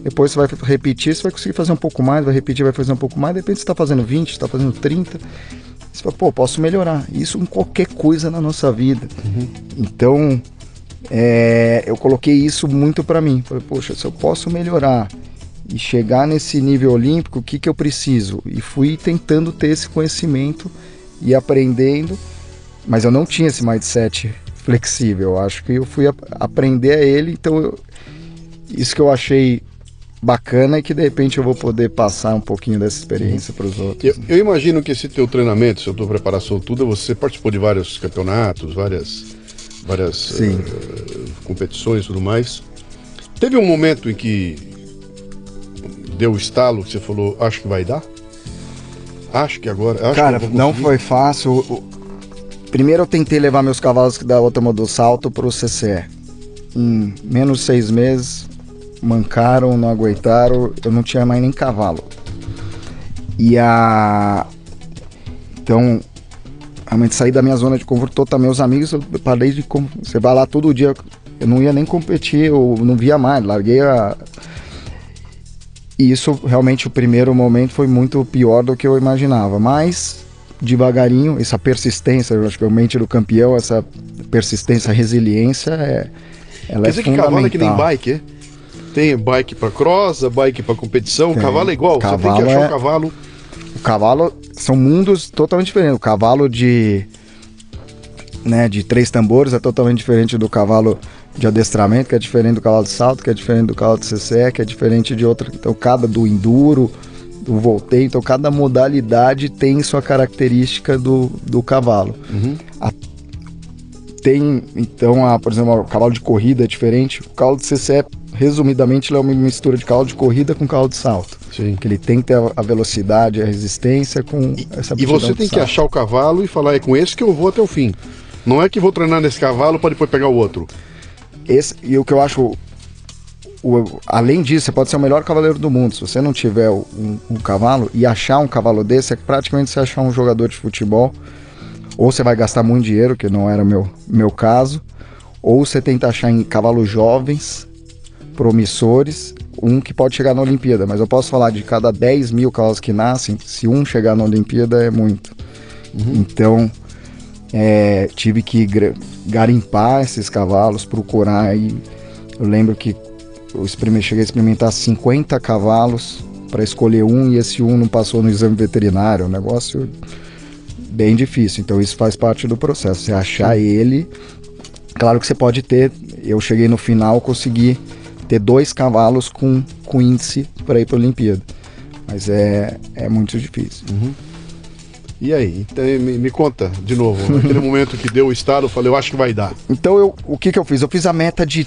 Depois você vai repetir, você vai conseguir fazer um pouco mais, vai repetir, vai fazer um pouco mais. De repente você está fazendo 20, está fazendo 30. Você fala, pô, posso melhorar. Isso em qualquer coisa na nossa vida. Uhum. Então, é, eu coloquei isso muito para mim. Falei, poxa, se eu posso melhorar e chegar nesse nível olímpico, o que, que eu preciso? E fui tentando ter esse conhecimento e aprendendo, mas eu não tinha esse mindset flexível. Eu acho que eu fui aprender a ele, então eu, isso que eu achei bacana e que de repente eu vou poder passar um pouquinho dessa experiência para os outros. Eu, eu, imagino que esse teu treinamento, essa tua preparação tudo, você participou de vários campeonatos, várias, várias uh, competições e tudo mais. Teve um momento em que deu o estalo, você falou, acho que vai dar? Acho que agora. Acho Cara, que não foi fácil. Primeiro eu tentei levar meus cavalos da outra do salto para o CCE. Em menos de seis meses, mancaram, não aguentaram, eu não tinha mais nem cavalo. E a. Então, realmente saí da minha zona de conforto totalmente. Meus amigos, eu parei de. Você vai lá todo dia, eu não ia nem competir, eu não via mais, larguei a. E isso realmente o primeiro momento foi muito pior do que eu imaginava, mas devagarinho, essa persistência, eu acho que é o mente do campeão, essa persistência, resiliência é ela Quer é dizer que cavalo é que nem bike, é? Tem bike para cross, bike para competição, Tem. cavalo é igual, cavalo você tem que achar é... o cavalo. O cavalo são mundos totalmente diferentes. O cavalo de né, de três tambores é totalmente diferente do cavalo de adestramento, que é diferente do cavalo de salto, que é diferente do cavalo de CCE, que é diferente de outra. Então, cada do enduro, do volteio, então cada modalidade tem sua característica do, do cavalo. Uhum. A, tem, então, a, por exemplo, o cavalo de corrida é diferente. O cavalo de CCE resumidamente, ele é uma mistura de carro de corrida com carro de salto. Sim. Que ele tem que ter a velocidade, a resistência com e, essa E você tem que achar o cavalo e falar, é com esse que eu vou até o fim. Não é que vou treinar nesse cavalo para depois pegar o outro. Esse, e o que eu acho o, além disso, você pode ser o melhor cavaleiro do mundo. Se você não tiver um, um, cavalo e achar um cavalo desse, é praticamente você achar um jogador de futebol. Ou você vai gastar muito dinheiro, que não era meu, meu caso. Ou você tenta achar em cavalos jovens promissores, um que pode chegar na Olimpíada, mas eu posso falar de cada 10 mil cavalos que nascem, se um chegar na Olimpíada é muito. Uhum. Então, é, tive que garimpar esses cavalos, procurar. E eu lembro que eu cheguei a experimentar 50 cavalos para escolher um e esse um não passou no exame veterinário. É um negócio bem difícil. Então, isso faz parte do processo. Você achar ele. Claro que você pode ter. Eu cheguei no final, consegui ter dois cavalos com, com índice para ir para a Olimpíada. Mas é, é muito difícil. Uhum. E aí? Então, me, me, conta de novo. Naquele momento que deu o estado, eu falei, eu acho que vai dar. Então, eu, o que, que eu fiz? Eu fiz a meta de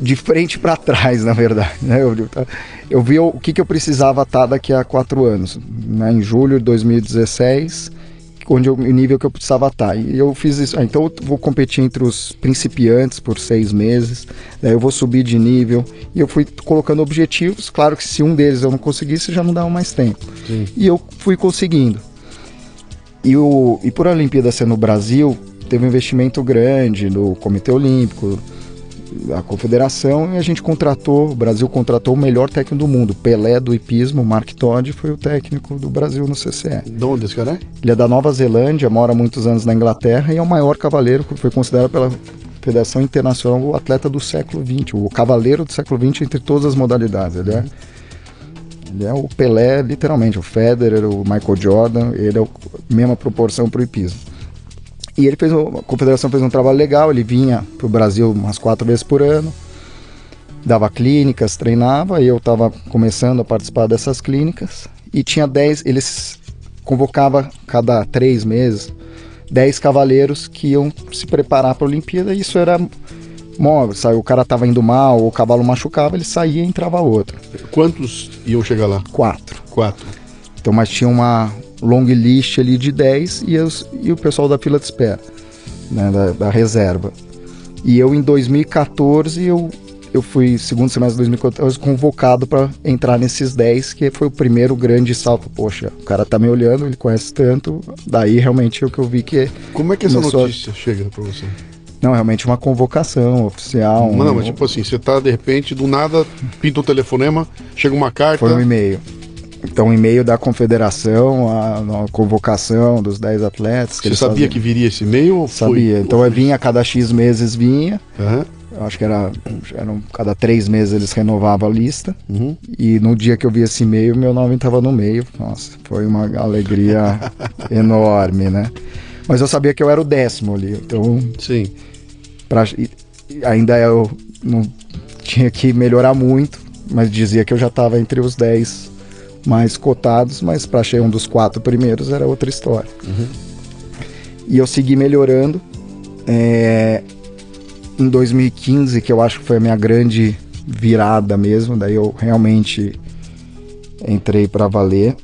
de frente para trás, na verdade. Né? Eu, eu vi o, o que, que eu precisava estar daqui a quatro anos. Né? Em julho de 2016, onde eu, o nível que eu precisava estar. Tá. E eu fiz isso. Ah, então eu vou competir entre os principiantes por seis meses. Daí eu vou subir de nível. E eu fui colocando objetivos. Claro que se um deles eu não conseguisse, já não dava mais tempo. Sim. E eu fui conseguindo. E, o, e por a Olimpíada ser no Brasil, teve um investimento grande no Comitê Olímpico a confederação e a gente contratou, o Brasil contratou o melhor técnico do mundo, Pelé do hipismo, Mark Todd foi o técnico do Brasil no CCE. De onde esse cara é? Ele é da Nova Zelândia, mora muitos anos na Inglaterra e é o maior cavaleiro, foi considerado pela Federação Internacional o atleta do século XX, o cavaleiro do século XX entre todas as modalidades. Ele é, ele é o Pelé, literalmente, o Federer, o Michael Jordan, ele é a mesma proporção para o hipismo. E ele fez, a confederação fez um trabalho legal, ele vinha para o Brasil umas quatro vezes por ano, dava clínicas, treinava, e eu estava começando a participar dessas clínicas, e tinha dez, eles convocava cada três meses dez cavaleiros que iam se preparar para a Olimpíada, e isso era móvel, sabe? O cara estava indo mal, o cavalo machucava, ele saía e entrava outro. Quantos iam chegar lá? Quatro. Quatro. Então, mas tinha uma, long list ali de 10 e, e o pessoal da fila de espera, né, da, da, reserva. E eu em 2014 eu, eu fui, segundo semestre de 2014, convocado para entrar nesses 10, que foi o primeiro grande salto. Poxa, o cara tá me olhando, ele conhece tanto. Daí realmente é o que eu vi que. Como é que essa notícia a... chega para você? Não, realmente uma convocação oficial. Não, um... mas tipo assim, você tá de repente, do nada, pinta um telefonema, chega uma carta. Foi um e-mail. Então, um e-mail da confederação, a, a, convocação dos 10 atletas. Que Você sabia faziam. que viria esse e-mail? Sabia. Foi, então, foi... vinha a cada X meses vinha. Uhum. Acho que era, eram cada três meses eles renovavam a lista. Uhum. E no dia que eu vi esse e-mail, meu nome estava no meio. Nossa, foi uma alegria enorme, né? Mas eu sabia que eu era o décimo ali. Então. Sim. Pra, ainda eu não tinha que melhorar muito, mas dizia que eu já estava entre os 10 mais cotados, mas para chegar um dos quatro primeiros era outra história. Uhum. E eu segui melhorando. É, em 2015, que eu acho que foi a minha grande virada mesmo, daí eu realmente entrei para valer.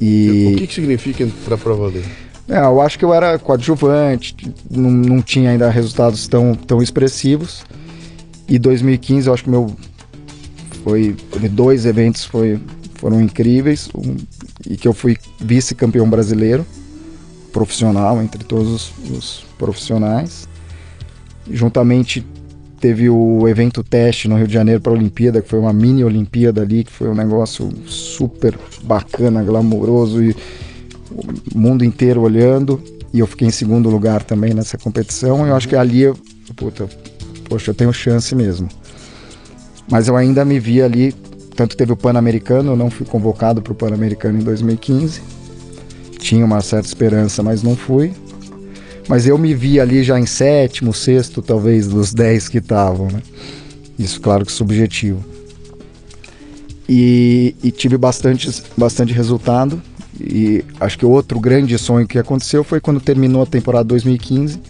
E... O que, que significa entrar para valer? É, eu acho que eu era coadjuvante, não, não tinha ainda resultados tão, tão expressivos. E 2015, eu acho que meu foi dois eventos foi foram incríveis um, e que eu fui vice-campeão brasileiro profissional entre todos os, os, profissionais. Juntamente teve o evento teste no Rio de Janeiro para a Olimpíada, que foi uma mini Olimpíada ali, que foi um negócio super bacana, glamouroso e o mundo inteiro olhando. E eu fiquei em segundo lugar também nessa competição. E eu acho que ali, eu, puta, poxa, eu tenho chance mesmo. Mas eu ainda me vi ali tanto teve o Pan-Americano, eu não fui convocado para o Pan-Americano em 2015. Tinha uma certa esperança, mas não fui. Mas eu me vi ali já em sétimo, sexto, talvez, dos dez que estavam, né? Isso, claro que subjetivo. E, e, tive bastante, bastante resultado. E acho que outro grande sonho que aconteceu foi quando terminou a temporada 2015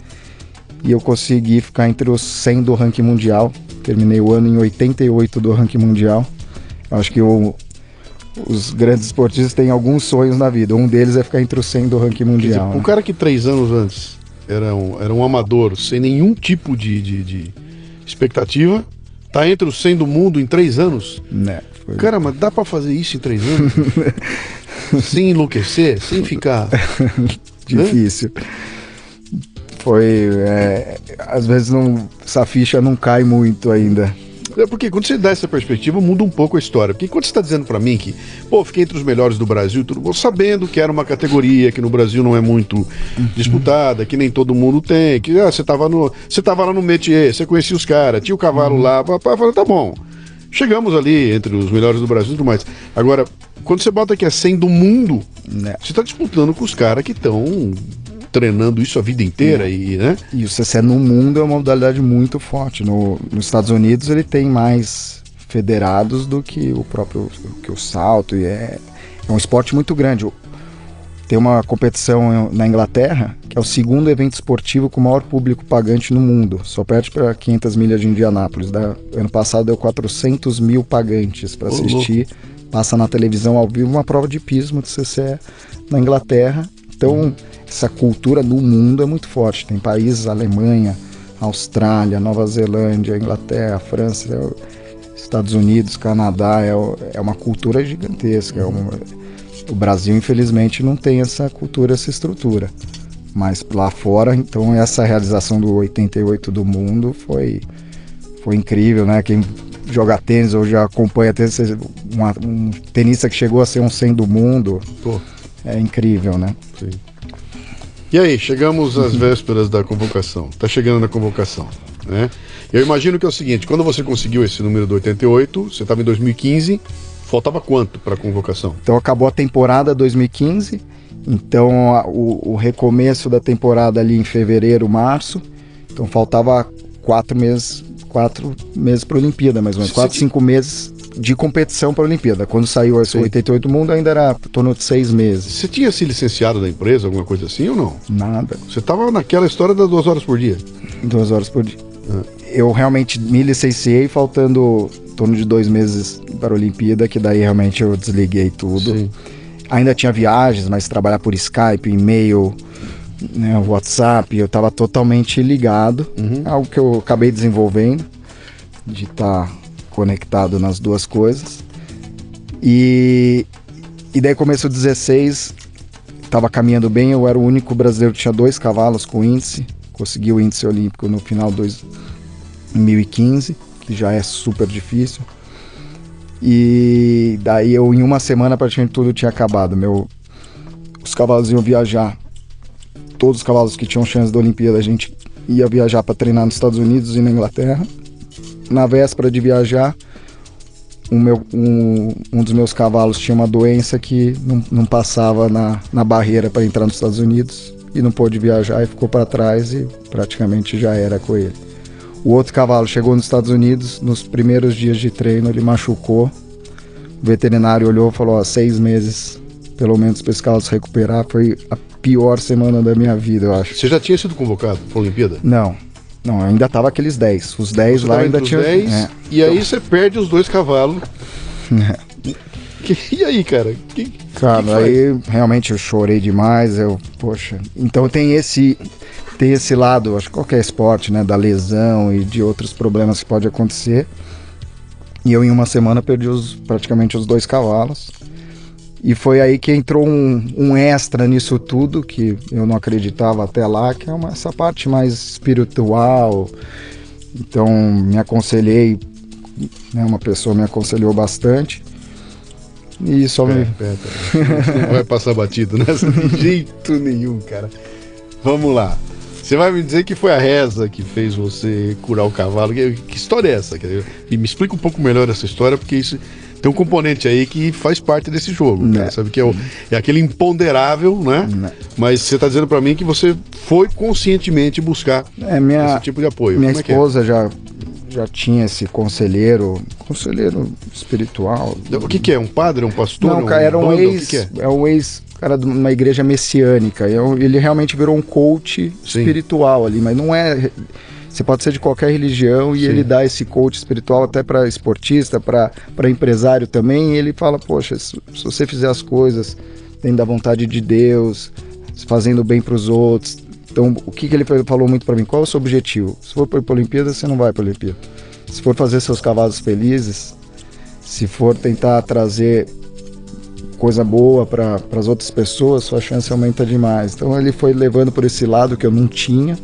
e eu consegui ficar entre os 100 do ranking mundial. Terminei o ano em 88 do ranking mundial. Acho que o, os grandes esportistas têm alguns sonhos na vida. Um deles é ficar entre os 100 do ranking mundial. Dizer, né? cara que três anos antes era um, era um amador, sem nenhum tipo de, de, de expectativa, tá entre os 100 do mundo em três anos. Né, foi... Cara, mas dá para fazer isso em três anos? sem enlouquecer, sem ficar. Difícil. Foi. É, às vezes não, essa ficha não cai muito ainda. É porque quando você dá essa perspectiva, muda um pouco a história. Porque quando você está dizendo para mim que, pô, fiquei entre os melhores do Brasil, tudo, sabendo que era uma categoria que no Brasil não é muito uhum. disputada, que nem todo mundo tem, que ah, você estava no, você tava lá no métier, você conhecia os caras, tinha o cavalo uhum. lá, papai falou, tá bom. Chegamos ali entre os melhores do Brasil e tudo mais. Agora, quando você bota que é 100 do mundo, né? você está disputando com os caras que estão treinando isso a vida inteira e, né? E o CC no mundo é uma modalidade muito forte. No, nos Estados Unidos ele tem mais federados do que o próprio que o salto e é, é um esporte muito grande. Tem uma competição na Inglaterra que é o segundo evento esportivo com o maior público pagante no mundo. Só perde para 500 milhas de Indianápolis. Da, ano passado deu 400 mil pagantes para assistir. Passa na televisão ao vivo uma prova de pismo de CC na Inglaterra. Então essa cultura no mundo é muito forte. Tem países, Alemanha, Austrália, Nova Zelândia, Inglaterra, França, é Estados Unidos, Canadá, é, é uma cultura gigantesca. É uma, o Brasil, infelizmente, não tem essa cultura, essa estrutura. Mas lá fora, então, essa realização do 88 do mundo foi, foi incrível, né? Quem joga tênis ou já acompanha tênis, uma, um tenista que chegou a ser um 100 do mundo, Pô. É incrível, né? Sim. E aí, chegamos às vésperas da convocação. Está chegando na convocação, né? Eu imagino que é o seguinte, quando você conseguiu esse número do 88, você estava em 2015, faltava quanto para a convocação? Então acabou a temporada 2015, então a, o, o, recomeço da temporada ali em fevereiro, março, então faltava quatro meses, quatro meses para a Olimpíada, mais ou menos, quatro, cinco meses de competição para a Olimpíada. Quando saiu Sim. 88 mundo, ainda era em torno de seis meses. Você tinha se licenciado da empresa, alguma coisa assim ou não? Nada. Você estava naquela história das duas horas por dia? Duas horas por dia. Ah. Eu realmente me licenciei faltando em torno de dois meses para a Olimpíada, que daí realmente eu desliguei tudo. Sim. Ainda tinha viagens, mas trabalhar por Skype, e-mail, né, WhatsApp, eu estava totalmente ligado. Uhum. Algo que eu acabei desenvolvendo. de estar tá conectado nas duas coisas. E, e daí começou 16, estava caminhando bem, eu era o único brasileiro que tinha dois cavalos com índice, consegui o índice olímpico no final de 2015, que já é super difícil. E daí eu em uma semana praticamente tudo tinha acabado. Meu, os cavalos iam viajar. Todos os cavalos que tinham chance da Olimpíada, a gente ia viajar para treinar nos Estados Unidos e na Inglaterra. Na véspera de viajar, um, meu, um, um dos meus cavalos tinha uma doença que não, não passava na, na barreira para entrar nos Estados Unidos e não pôde viajar e ficou para trás e praticamente já era com ele. O outro cavalo chegou nos Estados Unidos, nos primeiros dias de treino ele machucou. O veterinário olhou e falou: ó, seis meses pelo menos para esse cavalo se recuperar. Foi a pior semana da minha vida, eu acho. Você já tinha sido convocado para a Olimpíada? Não, não, ainda tava aqueles 10. Os 10 lá ainda tinha. 10, é. E aí você perde os dois cavalos. E aí, cara? Que, cara, que aí realmente eu chorei demais. Eu, poxa. Então tem esse tem esse lado, acho que qualquer esporte, né, da lesão e de outros problemas que pode acontecer. E eu em uma semana perdi os, praticamente os dois cavalos. E foi aí que entrou um, um, extra nisso tudo, que eu não acreditava até lá, que é uma, essa parte mais espiritual. Então me aconselhei, né, uma pessoa me aconselhou bastante. E só me. Pera, pera. Não vai passar batido nessa de jeito nenhum, cara. Vamos lá. Você vai me dizer que foi a reza que fez você curar o cavalo. Que, que história é essa? E me explica um pouco melhor essa história, porque isso tem um componente aí que faz parte desse jogo, cara, né. sabe? Que é, o, é aquele imponderável, né? né. Mas você está dizendo para mim que você foi conscientemente buscar é, minha, esse tipo de apoio. Minha é, é esposa é? já já tinha esse conselheiro, conselheiro espiritual. O que, que é? Um padre, um pastor? Não, cara, era um ex, que que é? é um ex cara de uma igreja messiânica. Ele realmente virou um coach Sim. espiritual ali, mas não é você pode ser de qualquer religião e Sim. ele dá esse coach espiritual até para esportista, para empresário também. E ele fala: Poxa, se, se você fizer as coisas dentro da vontade de Deus, fazendo bem para os outros. Então, o que, que ele falou muito para mim? Qual é o seu objetivo? Se for para a Olimpíada, você não vai para a Olimpíada. Se for fazer seus cavalos felizes, se for tentar trazer coisa boa para as outras pessoas, sua chance aumenta demais. Então ele foi levando por esse lado que eu não tinha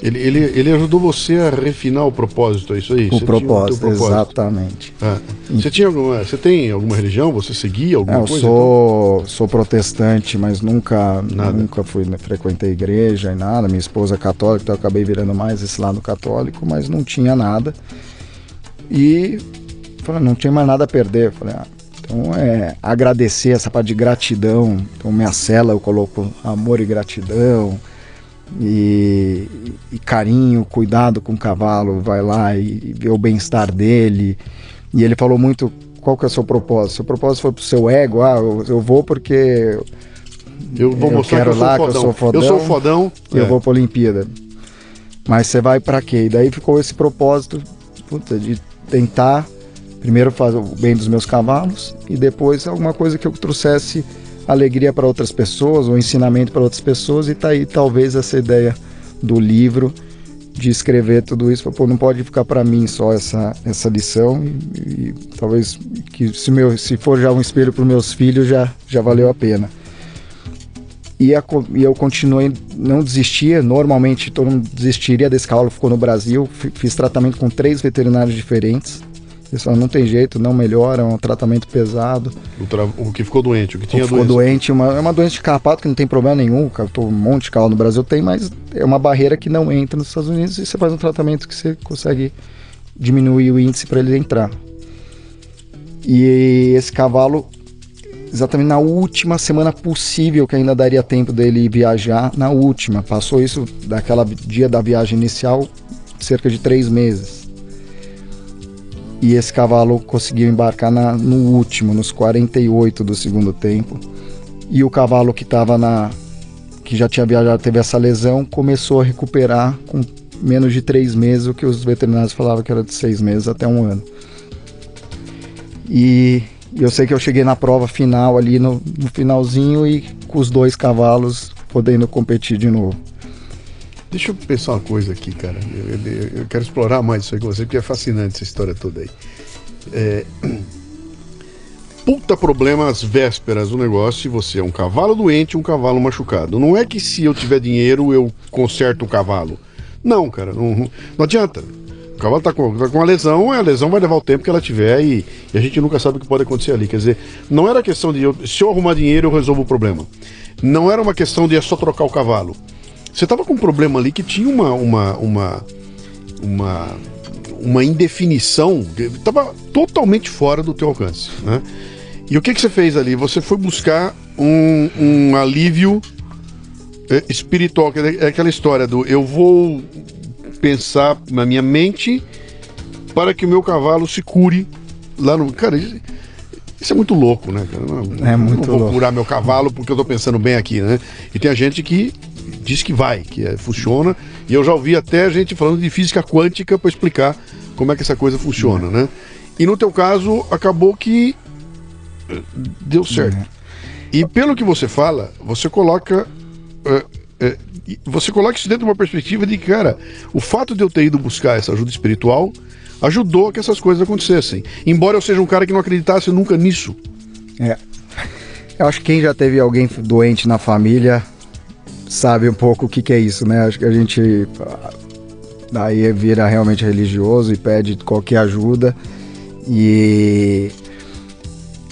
ele, ele, ele ajudou você a refinar o propósito, é isso aí? O propósito, propósito, exatamente. Ah, você, tinha alguma, você tem alguma religião? Você seguia alguma é, eu coisa? Eu sou, então? sou protestante, mas nunca, nunca fui, né, frequentei igreja e nada. Minha esposa é católica, então eu acabei virando mais esse lado católico, mas não tinha nada. E falei, não tinha mais nada a perder. Falei, ah, então é agradecer essa parte de gratidão. Então minha cela eu coloco amor e gratidão e, e, carinho, cuidado com o cavalo, vai lá e, e vê o bem-estar dele. E ele falou muito qual que é o seu propósito. Seu propósito foi pro seu ego, ah, eu, eu vou porque eu vou mostrar que eu, lá, que eu sou fodão. Eu sou fodão. E é. eu vou pra Olimpíada. Mas você vai para quê? E daí ficou esse propósito puta, de tentar primeiro fazer o bem dos meus cavalos e depois alguma coisa que eu trouxesse alegria para outras pessoas, ou ensinamento para outras pessoas, e tá aí talvez essa ideia do livro de escrever tudo isso, pô, não pode ficar para mim só essa, essa lição e, e, talvez que se, meu, se for já um espelho para meus filhos já, já valeu a pena. E, a, e eu continuei, não desistia, normalmente todo mundo desistiria desse cavalo, ficou no Brasil, fiz tratamento com três veterinários diferentes, falaram, não tem jeito, não melhora, é um tratamento pesado. O, tra... o que ficou doente, o que tinha o ficou doente, uma, é uma doença de carrapato que não tem problema nenhum, tô, um monte de cavalo no Brasil tem, mas é uma barreira que não entra nos Estados Unidos e você faz um tratamento que você consegue diminuir o índice para ele entrar. E esse cavalo, exatamente na última semana possível que ainda daria tempo dele viajar, na última, passou isso daquela dia da viagem inicial, cerca de três meses e esse cavalo conseguiu embarcar na, no último, nos 48 do segundo tempo. E o cavalo que estava na. que já tinha viajado, teve essa lesão, começou a recuperar com menos de três meses, o que os veterinários falavam que era de seis meses até um ano. E eu sei que eu cheguei na prova final ali no, no finalzinho e com os dois cavalos podendo competir de novo. Deixa eu pensar uma coisa aqui, cara. Eu, eu, eu, quero explorar mais isso aí com você, porque é fascinante essa história toda aí. É... Puta problema às vésperas do negócio se você é um cavalo doente um cavalo machucado. Não é que se eu tiver dinheiro eu conserto o cavalo. Não, cara, não, não adianta. O cavalo tá com, tá com uma lesão, a lesão vai levar o tempo que ela tiver e, e, a gente nunca sabe o que pode acontecer ali. Quer dizer, não era questão de eu, se eu arrumar dinheiro eu resolvo o problema. Não era uma questão de é só trocar o cavalo. Você tava com um problema ali que tinha uma uma uma uma, uma indefinição, estava totalmente fora do teu alcance, né? E o que, que você fez ali? Você foi buscar um, um alívio é, espiritual, que é aquela história do eu vou pensar na minha mente para que o meu cavalo se cure lá no. Cara, isso, isso é muito louco, né, cara? Não, é muito não vou louco. curar meu cavalo porque eu tô pensando bem aqui, né? E tem a gente que diz que vai, que é, funciona. E eu já ouvi até gente falando de física quântica para explicar como é que essa coisa funciona, é. né? E no teu caso, acabou que eh, deu certo. E pelo que você fala, você coloca. Uh, uh, você coloca isso dentro de uma perspectiva de que, cara, o fato de eu ter ido buscar essa ajuda espiritual ajudou a que essas coisas acontecessem. Embora eu seja um cara que não acreditasse nunca nisso. É. Eu acho que quem já teve alguém doente na família sabe um pouco o que, que é isso, né? Acho que a gente daí vira realmente religioso e pede qualquer ajuda. E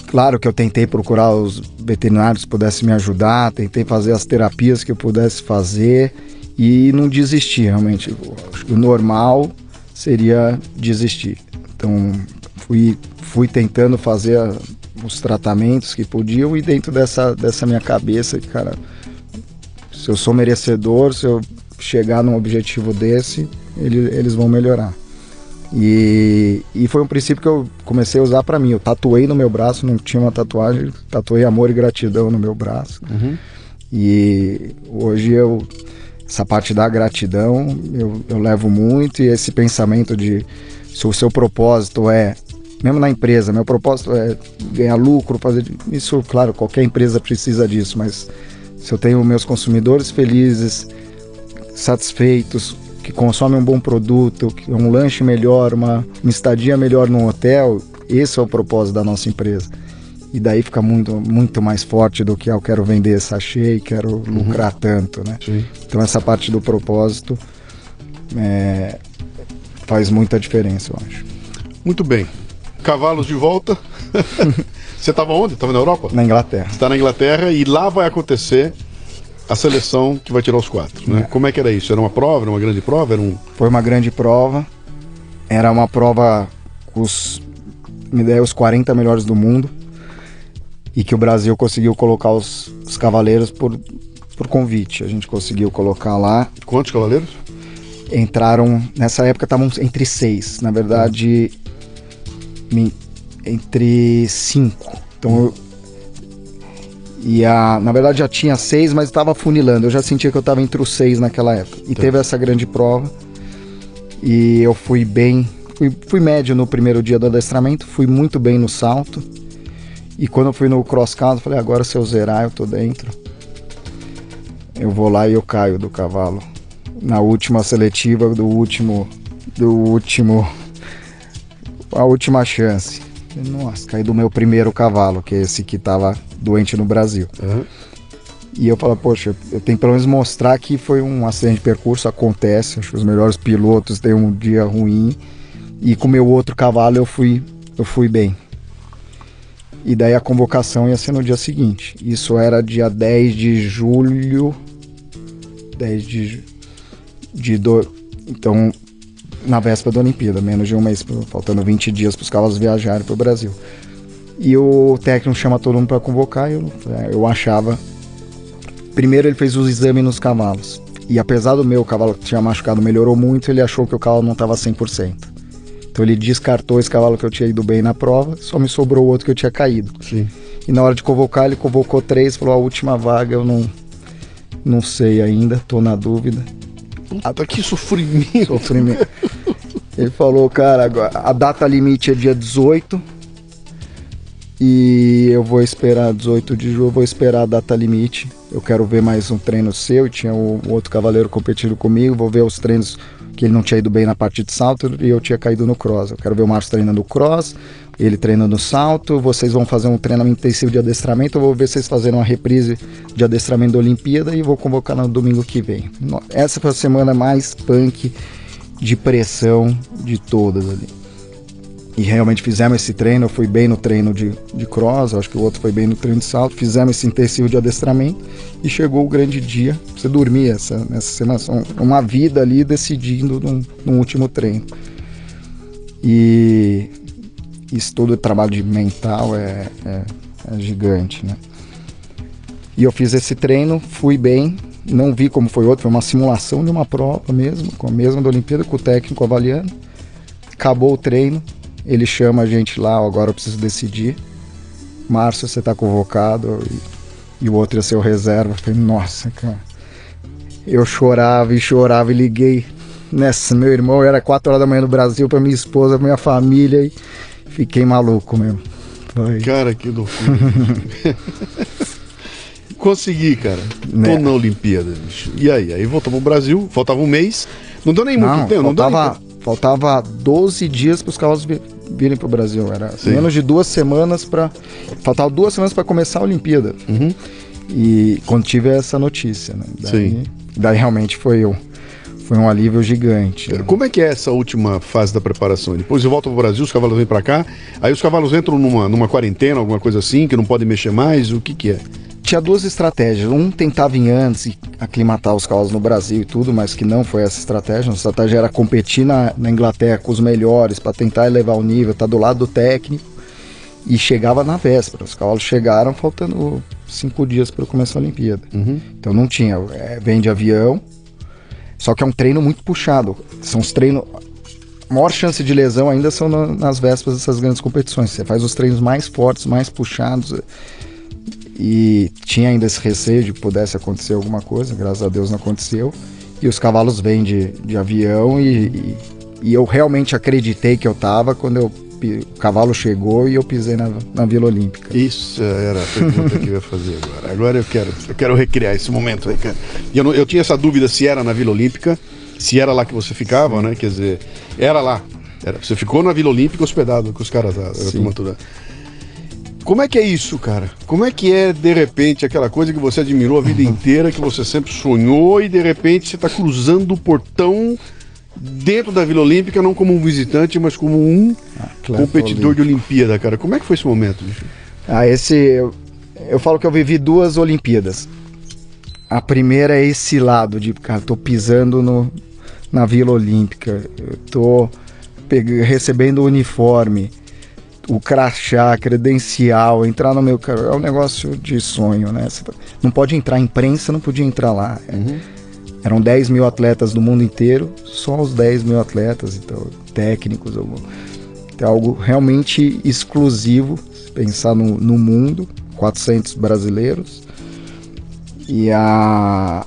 claro que eu tentei procurar os veterinários que pudessem me ajudar, tentei fazer as terapias que eu pudesse fazer e não desisti realmente. Acho que o normal seria desistir. Então fui, fui tentando fazer os tratamentos que podiam e dentro dessa, dessa minha cabeça, cara, se eu sou merecedor, se eu chegar num objetivo desse, ele, eles vão melhorar. E, e foi um princípio que eu comecei a usar para mim. Eu tatuei no meu braço, não tinha uma tatuagem, tatuei amor e gratidão no meu braço. Uhum. E hoje eu essa parte da gratidão eu, eu levo muito e esse pensamento de se o seu propósito é mesmo na empresa, meu propósito é ganhar lucro, fazer isso, claro, qualquer empresa precisa disso, mas se eu tenho meus consumidores felizes, satisfeitos, que consomem um bom produto, um lanche melhor, uma, uma estadia melhor no hotel, esse é o propósito da nossa empresa. E daí fica muito, muito mais forte do que ah, eu quero vender sachê e quero uhum. lucrar tanto, né? Sim. Então essa parte do propósito é, faz muita diferença, eu acho. Muito bem. Cavalos de volta. Você estava onde? Estava na Europa? Na Inglaterra. Você está na Inglaterra e lá vai acontecer a seleção que vai tirar os quatro, né? É. Como é que era isso? Era uma prova? Era uma grande prova? Era um... Foi uma grande prova. Era uma prova com os, me dei os 40 melhores do mundo e que o Brasil conseguiu colocar os, os cavaleiros por, por convite. A gente conseguiu colocar lá. Quantos cavaleiros? Entraram, nessa época estavam entre seis, na verdade, hum. Entre cinco. Então eu, e a, na verdade já tinha seis, mas estava funilando. Eu já sentia que eu estava entre os seis naquela época. E tá. teve essa grande prova. E eu fui bem, fui, fui médio no primeiro dia do adestramento, fui muito bem no salto. E quando eu fui no cross country, falei, agora se eu zerar, eu tô dentro. Eu vou lá e eu caio do cavalo. Na última seletiva do último. Do último. A última chance. Nossa, caí do meu primeiro cavalo, que é esse que tava doente no Brasil. Uhum. E eu falo, poxa, eu tenho pelo menos mostrar que foi um acidente de percurso, acontece. Acho que os melhores pilotos têm um dia ruim. E com o meu outro cavalo eu fui, eu fui bem. E daí a convocação ia ser no dia seguinte. Isso era dia 10 de julho. 10 de. de do, então, na véspera da Olimpíada, menos de um mês, faltando 20 dias para os cavalos viajarem para o Brasil. E o técnico chama todo mundo para convocar. Eu, eu achava. Primeiro ele fez os exames nos cavalos. E apesar do meu cavalo que tinha machucado melhorou muito, ele achou que o cavalo não estava 100%. Então ele descartou esse cavalo que eu tinha ido bem na prova, só me sobrou o outro que eu tinha caído. Sim. E na hora de convocar, ele convocou três, falou: a última vaga eu não, não sei ainda, tô na dúvida. Puta, que sofrimento. Sofrimento. Ele falou, cara, a data limite é dia 18. E eu vou esperar 18 de julho, vou esperar a data limite eu quero ver mais um treino seu. Tinha o outro cavaleiro competindo comigo, vou ver os treinos que ele não tinha ido bem na parte de salto e eu tinha caído no cross. Eu quero ver o Márcio treinando cross, ele treinando salto. Vocês vão fazer um treinamento intensivo de adestramento. Eu vou ver vocês fazendo uma reprise de adestramento da Olimpíada e vou convocar no domingo que vem. Essa foi a semana mais punk de pressão de todas ali. E realmente fizemos esse treino, eu fui bem no treino de, de cross, acho que o outro foi bem no treino de salto, fizemos esse intensivo de adestramento e chegou o grande dia. Você dormia essa, nessa semana, uma vida ali decidindo no, último treino. E isso todo o trabalho de mental é, é, é gigante, né? E eu fiz esse treino, fui bem, não vi como foi outro, foi uma simulação de uma prova mesmo, com a mesma da Olimpíada, com o técnico avaliando. Acabou o treino, ele chama a gente lá, agora eu preciso decidir. Márcio, você está convocado. E, e, o outro ia ser o reserva. Eu falei, nossa, cara. Eu chorava e chorava e liguei nessa. Meu irmão era 4 horas da manhã no Brasil para minha esposa, pra minha família e fiquei maluco mesmo. Foi. Cara, que loucura. Consegui, cara. Né? Tô na Olimpíada, bicho. E aí? Aí voltou pro Brasil, faltava um mês. Não deu nem muito tempo, não faltava, nem... faltava 12 dias para os cavalos virem para o Brasil. Era Sim. menos de duas semanas para. Faltava duas semanas para começar a Olimpíada. Uhum. E quando tive essa notícia, né? Daí, Sim. daí realmente foi eu. Foi um alívio gigante. Né? Como é que é essa última fase da preparação? Depois eu volto para o Brasil, os cavalos vêm para cá, aí os cavalos entram numa, numa quarentena, alguma coisa assim, que não podem mexer mais, o que que é? Tinha duas estratégias. Um tentava vir antes e aclimatar os cavalos no Brasil e tudo, mas que não foi essa estratégia. A estratégia era competir na, na Inglaterra com os melhores para tentar elevar o nível, estar tá do lado do técnico. E chegava na véspera. Os cavalos chegaram faltando cinco dias para começar a Olimpíada. Uhum. Então não tinha. É, vem de avião. Só que é um treino muito puxado. São os treinos. A maior chance de lesão ainda são na, nas vésperas dessas grandes competições. Você faz os treinos mais fortes, mais puxados e tinha ainda esse receio de que pudesse acontecer alguma coisa, graças a Deus não aconteceu. E os cavalos vêm de, de avião e, e, e eu realmente acreditei que eu estava quando eu, o cavalo chegou e eu pisei na, na Vila Olímpica. Isso era a pergunta que eu ia fazer agora. Agora eu quero, eu quero recriar esse momento aí, cara. Eu, não, eu tinha essa dúvida se era na Vila Olímpica, se era lá que você ficava, né? Quer dizer, era lá. Era, você ficou na Vila Olímpica hospedado com os caras da, da turma toda. Como é que é isso, cara? Como é que é, de repente, aquela coisa que você admirou a vida inteira, que você sempre sonhou e de repente você está cruzando o portão dentro da Vila Olímpica, não como um visitante, mas como um ah, competidor de Olimpíada, cara. Como é que foi esse momento, bicho? Ah, esse. Eu, eu falo que eu vivi duas Olimpíadas. A primeira é esse lado de, cara, tô pisando no, na Vila Olímpica, eu tô recebendo o uniforme o crachá, credencial, entrar no meu é um negócio de sonho, né? Você não pode entrar, a imprensa não podia entrar lá. Uhum. Eram 10 mil atletas do mundo inteiro, só os 10 mil atletas, então, técnicos, é algo realmente exclusivo, pensar no, no mundo, 400 brasileiros, e a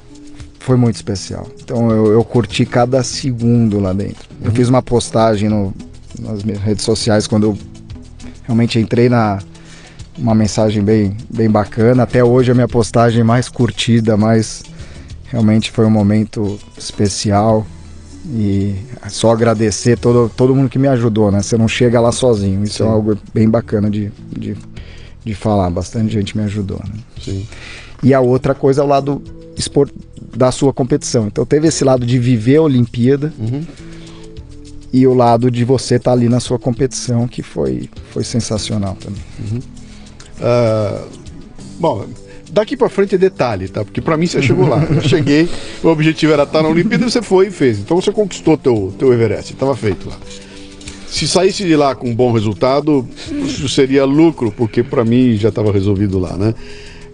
foi muito especial. Então eu, eu curti cada segundo lá dentro. Uhum. Eu fiz uma postagem no, nas minhas redes sociais quando eu realmente entrei na uma mensagem bem, bem bacana. Até hoje a minha postagem mais curtida, mais realmente foi um momento especial e só agradecer todo, todo mundo que me ajudou, né? Você não chega lá sozinho, isso é Sim. é algo bem bacana de, de, de falar, bastante gente me ajudou, né? Sim. E a outra coisa é o lado da sua competição. Então teve esse lado de viver a Olimpíada, uhum e o lado de você estar tá ali na sua competição, que foi, foi sensacional também. Uhum. Uh, bom, daqui para frente é detalhe, tá? Porque para mim você chegou lá. Eu cheguei, o objetivo era estar na Olimpíada e você foi e fez. Então você conquistou teu, teu Everest, estava feito lá. Se saísse de lá com um bom resultado, isso seria lucro, porque para mim já estava resolvido lá, né?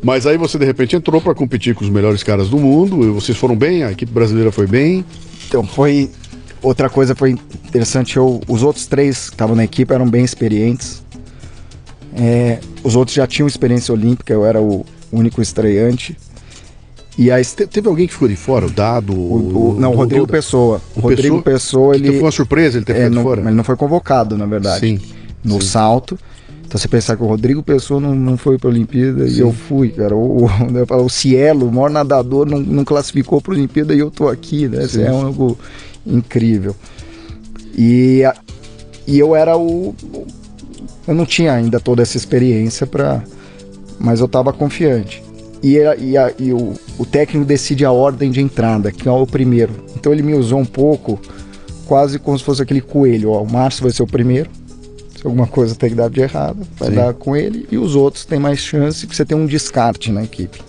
Mas aí você de repente entrou para competir com os melhores caras do mundo, e vocês foram bem, a equipe brasileira foi bem. Então foi Outra coisa foi interessante, eu, os outros três que estavam na equipe eram bem experientes. É, os outros já tinham experiência olímpica, eu era o único estreante. E aí, teve alguém que ficou de fora? O Dado? O, o, não, o Rodrigo Pessoa. O, Rodrigo Pessoa, Pessoa ele. foi uma surpresa ele ter é, ficado não, fora? Ele não foi convocado, na verdade. Sim. No sim. salto. Então você pensar que o Rodrigo Pessoa não, não foi para a Olimpíada Sim. e eu fui, cara. O, o, o Cielo, o maior nadador, não, não classificou para a Olimpíada e eu tô aqui, né? Sim. é algo incrível. E, e eu era o. o- Eu não tinha ainda toda essa experiência para. Mas eu estava confiante. E, a- e, a- e o, o técnico decide a ordem de entrada, que é o primeiro. Então ele me usou um pouco, quase como se fosse aquele coelho. Ó, o Márcio vai ser o primeiro. Se alguma coisa tem que dar de errado, vai Sim. dar com ele. E os outros têm mais chance, porque você tem um descarte na equipe.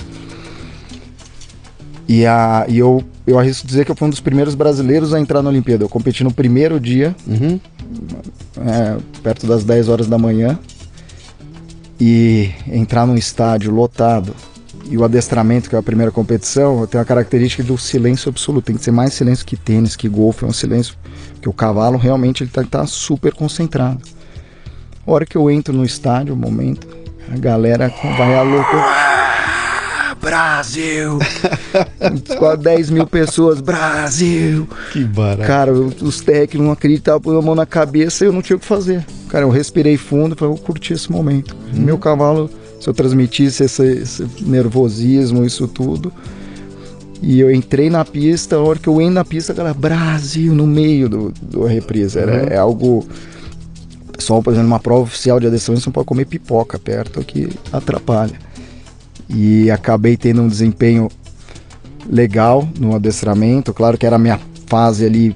E, a, e eu, eu arrisco dizer que eu fui um dos primeiros brasileiros a entrar na Olimpíada. Eu competi no primeiro dia, Uhum. é, perto das 10 horas da manhã e entrar num estádio lotado e o adestramento, que é a primeira competição, tem a característica do silêncio absoluto. Tem que ser mais silêncio que tênis, que golfe, é um silêncio que o cavalo realmente ele tá, tá super concentrado. A hora que eu entro no estádio, o momento, a galera vai a louco. Brasil! Quase 10 mil pessoas, Brasil! Que barato. Cara, eu- os técnicos não acreditavam, põe a mão na cabeça e eu não tinha o que fazer. Cara, eu respirei fundo e falei, eu curti esse momento. Meu cavalo, se eu transmitisse esse, esse nervosismo, isso tudo. E eu entrei na pista, a hora que eu entro na pista, cara, Brasil no meio do, do reprise. Era, Uhum. É algo. Pessoal, por exemplo, numa prova oficial de adestramento, você não pode comer pipoca perto, que atrapalha. E acabei tendo um desempenho legal no adestramento. Claro que era a minha fase ali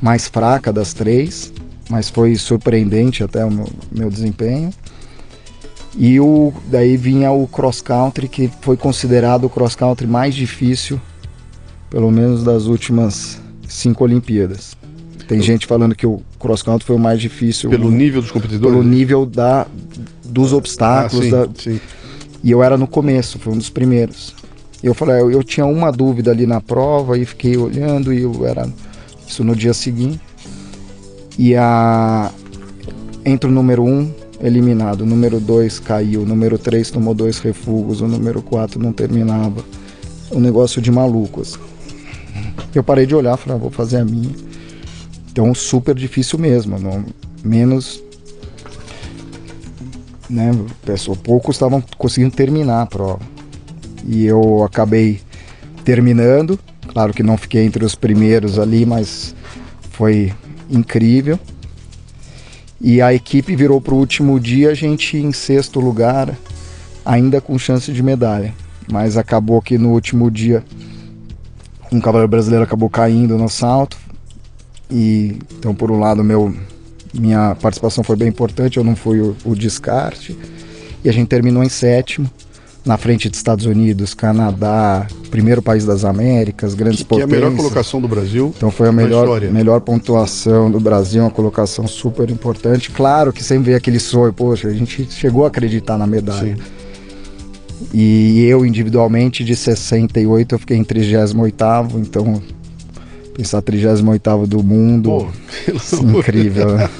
mais fraca das três, mas foi surpreendente até o meu, meu desempenho. E o, daí vinha o cross country, que foi considerado o cross country mais difícil, pelo menos das últimas cinco Olimpíadas. Tem gente falando que o cross country foi o mais difícil Pelo nível dos competidores? pelo nível da, dos Ah, obstáculos. sim, da- sim. E eu era no começo, foi um dos primeiros. Eu falei, eu, eu tinha uma dúvida ali na prova e fiquei olhando e eu era isso no dia seguinte. E a entra o número um eliminado, o número dois caiu, o número três tomou dois refugos, o número quatro não terminava. Um negócio de malucos. Eu parei de olhar, falei, ah, vou fazer a minha. Então super difícil mesmo, não, menos né, poucos estavam conseguindo terminar a prova. E eu acabei terminando, claro que não fiquei entre os primeiros ali, mas foi incrível. E a equipe virou para o último dia, a gente em sexto lugar, ainda com chance de medalha. Mas acabou que no último dia um cavaleiro brasileiro acabou caindo no salto. E então por um lado meu minha participação foi bem importante, eu não fui o, o descarte. E a gente terminou em sétimo, na frente de Estados Unidos, Canadá, primeiro país das Américas, grandes Que, que é a potências. melhor colocação do Brasil. Então foi a melhor, melhor pontuação do Brasil, uma colocação super importante. Claro que sempre veio aquele sonho, poxa, a gente chegou a acreditar na medalha. Sim. E eu individualmente de 68 eu fiquei em 38º, então pensar 38º do mundo, Pô, é incrível, né?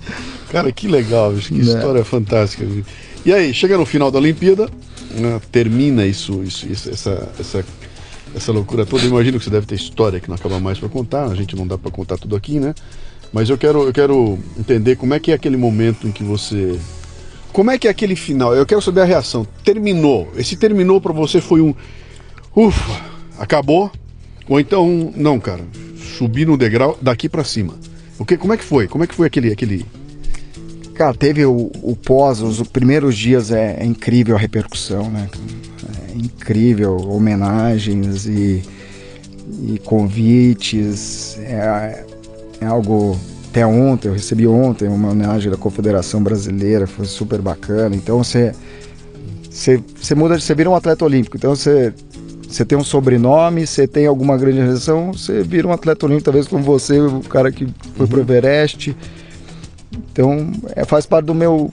Cara, que legal, bicho, que Né. história fantástica. bicho. E aí, chega no final da Olimpíada, né, termina isso, isso, isso, essa, essa, essa loucura toda. Eu imagino que você deve ter história que não acaba mais para contar, a gente não dá para contar tudo aqui, né? Mas eu quero, eu quero entender como é que é aquele momento em que você. Como é que é aquele final? Eu quero saber a reação. Terminou. Esse terminou para você foi um. Ufa, acabou? Ou então, não, cara, subi no degrau daqui para cima. O que, como é que foi? Como é que foi aquele, aquele, Cara, teve o, o pós, os primeiros dias é, é incrível a repercussão, né? É incrível, homenagens e, e convites. É, é algo. Até ontem, eu recebi ontem uma homenagem da Confederação Brasileira, foi super bacana. Então você. Você, você muda, você vira um atleta olímpico. Então você, você tem um sobrenome, você tem alguma grande realização, você vira um atleta olímpico, talvez como você, o cara que foi pro Everest. Então, é, faz parte do meu.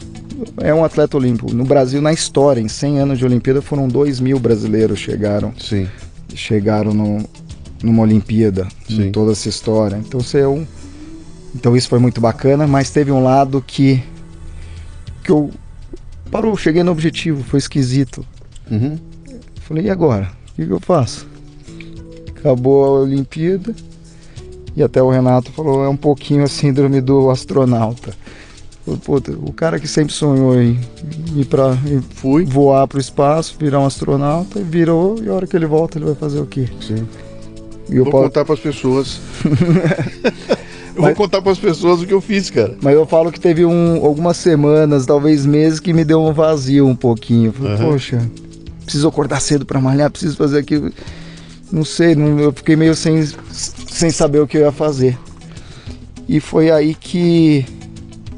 É um atleta olímpico. No Brasil, na história, em 100 anos de Olimpíada, foram 2 mil brasileiros chegaram Sim. chegaram no, numa Olimpíada, Sim. em toda essa história. Então, você é um. Então, isso foi muito bacana, mas teve um lado que. que eu. Parou, cheguei no objetivo, foi esquisito. Uhum. Falei, e agora? O que, que eu faço? Acabou a Olimpíada. E até o Renato falou, é um pouquinho a síndrome do astronauta. Puta, o cara que sempre sonhou em ir pra em Fui. voar pro espaço, virar um astronauta, virou, e a hora que ele volta, ele vai fazer o quê? Sim. E eu vou posso- contar pras pessoas. eu vou Mas- contar pras pessoas o que eu fiz, cara. Mas eu falo que teve um, algumas semanas, talvez meses, que me deu um vazio um pouquinho. Eu Falei, Aham. poxa, preciso acordar cedo pra malhar, preciso fazer aquilo. Não sei, não- eu fiquei meio sem, sem saber o que eu ia fazer. E foi aí que,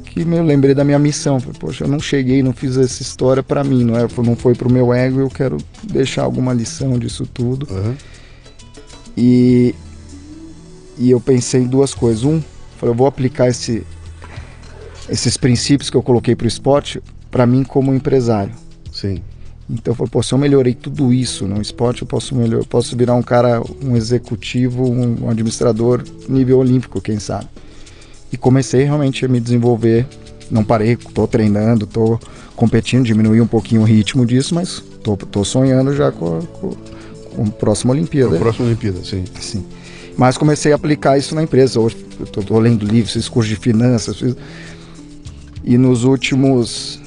que eu lembrei da minha missão. Falei, poxa, eu não cheguei, não fiz essa história pra mim, não, é, não foi pro meu ego, eu quero deixar alguma lição disso tudo. Aham. E, e eu pensei em duas coisas. Um, falei, eu vou aplicar esse, esses princípios que eu coloquei para o esporte para mim como empresário. Sim. Então eu falei, pô, se eu melhorei tudo isso no esporte, eu posso melhor, eu posso virar um cara, um executivo, um, um administrador nível olímpico, quem sabe. E comecei realmente a me desenvolver. Não parei, tô treinando, tô competindo, diminuí um pouquinho o ritmo disso, mas tô sonhando já com, a- com, com a próxima Olimpíada. A próxima Olimpíada, sim. Sim. Mas comecei a aplicar isso na empresa. Hoje eu tô, tô lendo livros, fiz curso de finanças. Fiz... E nos últimos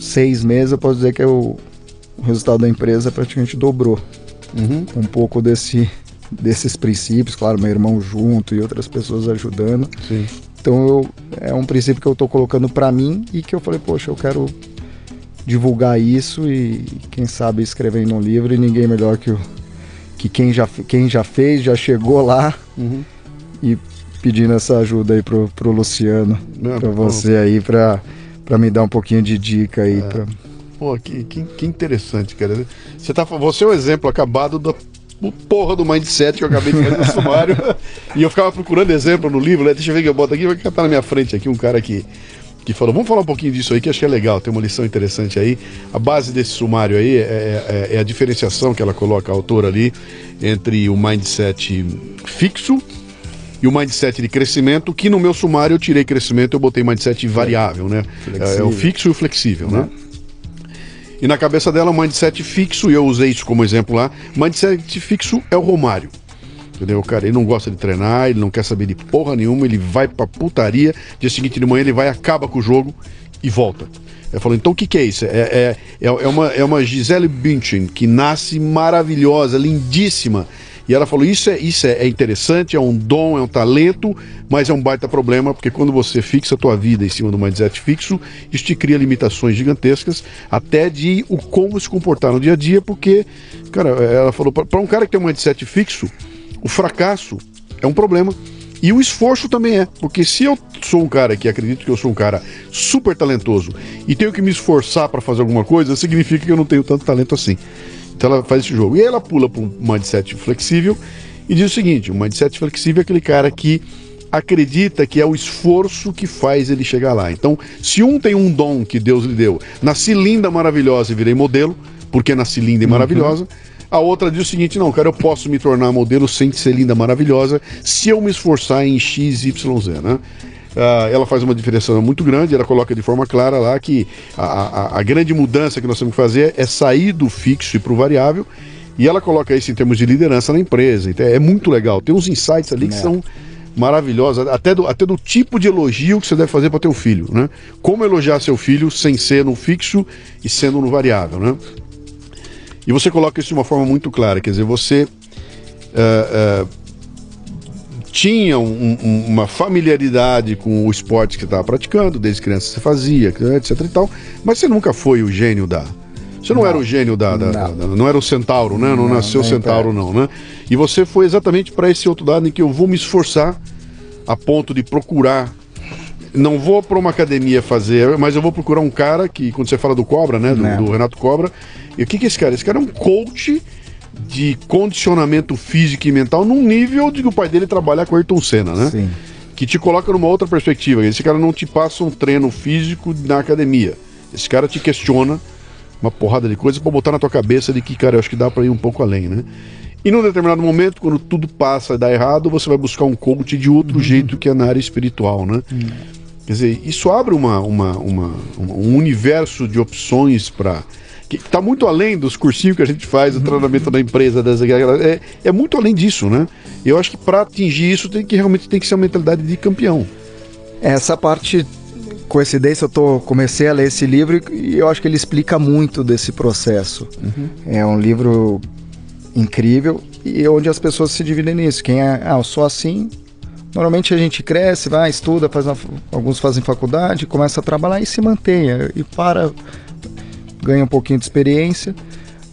seis meses eu posso dizer que eu- o resultado da empresa praticamente dobrou. Uhum. Um pouco desse, desses princípios, claro, meu irmão junto e outras pessoas ajudando. Sim. Então eu, é um princípio que eu estou colocando para mim e que eu falei, poxa, eu quero divulgar isso e quem sabe escrever em um livro e ninguém melhor que, o, que quem, já, quem já fez, já chegou lá Uhum. e pedindo essa ajuda aí pro, pro Luciano, É, para pô. você aí, para me dar um pouquinho de dica aí. pra- Pô, que, que, que interessante, cara. Você, tá, você é o exemplo acabado da porra do mindset que eu acabei de fazer no sumário. e eu ficava procurando exemplo no livro, né? Deixa eu ver que eu boto aqui, vai estar na minha frente aqui um cara que, que falou. Vamos falar um pouquinho disso aí, que acho que é legal, tem uma lição interessante aí. A base desse sumário aí é, é- é a diferenciação que ela coloca, a autora ali, entre o mindset fixo e o mindset de crescimento, que no meu sumário eu tirei crescimento, eu botei mindset variável, né? É, é o Flexível. fixo e o flexível, né? E na cabeça dela, mindset fixo, e eu usei isso como exemplo lá, mindset fixo é o Romário. Entendeu? Cara, ele não gosta de treinar, ele não quer saber de porra nenhuma, ele vai pra putaria, dia seguinte de manhã ele vai, acaba com o jogo e volta. Eu falo, então o que, que é isso? É, é, é, é uma, é uma Gisele Bündchen que nasce maravilhosa, lindíssima. E ela falou: isso, é, isso é, é interessante, é um dom, é um talento, mas é um baita problema, porque quando você fixa a tua vida em cima do mindset fixo, isso te cria limitações gigantescas, até de o como se comportar no dia a dia, porque, cara, ela falou, para um cara que tem um mindset fixo, o fracasso é um problema. E o esforço também é, porque se eu sou um cara que acredito que eu sou um cara super talentoso e tenho que me esforçar para fazer alguma coisa, significa que eu não tenho tanto talento assim. Então ela faz esse jogo. E aí ela pula para um mindset flexível e diz o seguinte: o mindset flexível é aquele cara que acredita que é o esforço que faz ele chegar lá. Então, se um tem um dom que Deus lhe deu, nasci linda, maravilhosa e virei modelo, porque nasci linda e maravilhosa. A outra diz o seguinte: não, cara, eu posso me tornar modelo sem ser linda, maravilhosa, se eu me esforçar em X, Y, Z, né? Ah, ela faz uma diferenciação muito grande, ela coloca de forma clara lá que a, a- a grande mudança que nós temos que fazer é sair do fixo e para o variável. E ela coloca isso em termos de liderança na empresa. Então é muito legal. Tem uns insights ali que É. são maravilhosos, até do, até do tipo de elogio que você deve fazer para teu filho, né? Como elogiar seu filho sem ser no fixo e sendo no variável, né? E você coloca isso de uma forma muito clara, quer dizer, você ah, ah, tinha um- um- uma familiaridade com o esporte que estava praticando, desde criança você fazia, etc e tal, mas você nunca foi o gênio da. Você não, era o gênio da, da- Não. da- não era o centauro, né? Não, Não, nasceu centauro, não, né? E você foi exatamente para esse outro lado em que eu vou me esforçar a ponto de procurar. Não vou para uma academia fazer, mas eu vou procurar um cara que, quando você fala do Cobra, né? Do, do Renato Cobra. E o que, que é esse cara? Esse cara é um coach de condicionamento físico e mental num nível de que o pai dele trabalha com Ayrton Senna, né? Sim. Que te coloca numa outra perspectiva. Esse cara não te passa um treino físico na academia. Esse cara te questiona uma porrada de coisas pra botar na tua cabeça de que, cara, eu acho que dá pra ir um pouco além, né? E num determinado momento, quando tudo passa e dá errado, você vai buscar um coach de outro jeito que é na área espiritual, né? Quer dizer, isso abre uma, uma, uma- um universo de opções para que está muito além dos cursinhos que a gente faz, o treinamento da empresa, das, é, é muito além disso, né? Eu acho que para atingir isso tem que realmente tem que ser uma mentalidade de campeão. Essa parte coincidência, eu tô, comecei a ler esse livro e eu acho que ele explica muito desse processo. Uhum. É um livro incrível e onde as pessoas se dividem nisso. Quem é, ah, eu sou assim. Normalmente a gente cresce, vai, estuda, faz uma, alguns fazem faculdade, começa a trabalhar e se mantém. E para, ganha um pouquinho de experiência,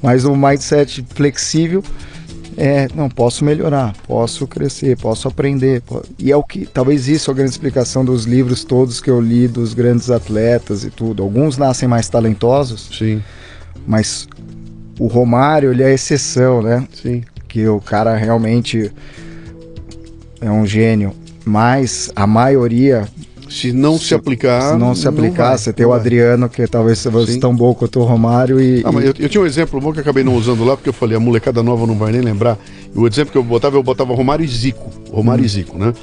mas o mindset flexível é, não, posso melhorar, posso crescer, posso aprender. E é o que, talvez isso é a grande explicação dos livros todos que eu li, dos grandes atletas e tudo. Alguns nascem mais talentosos, Sim. mas o Romário, ele é exceção, né? Sim. Que o cara realmente é um gênio. Mas a maioria se não se, se aplicar. Se não se aplicar, não você tem o Adriano, que talvez seja tão bom quanto o Romário. E, ah, mas eu, eu, tinha um exemplo bom que eu acabei não usando lá, porque eu falei, a molecada nova não vai nem lembrar. E o exemplo que eu botava, eu botava Romário e Zico. Romário hum. e Zico, né?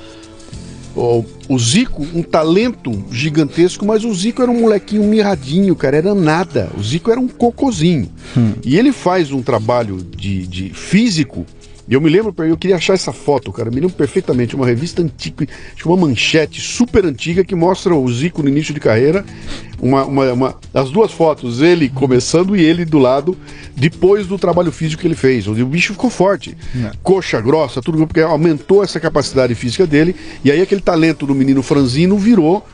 O, o Zico, um talento gigantesco, mas o Zico era um molequinho mirradinho, cara, era nada. O Zico era um cocozinho. Hum. E ele faz um trabalho de, de físico e eu me lembro, eu queria achar essa foto, cara, me lembro perfeitamente, uma revista antiga, uma manchete super antiga que mostra o Zico no início de carreira, uma, uma, uma, as duas fotos, ele começando e ele do lado, depois do trabalho físico que ele fez, onde o bicho ficou forte, é. coxa grossa, tudo, porque aumentou essa capacidade física dele, e aí aquele talento do menino franzino virou,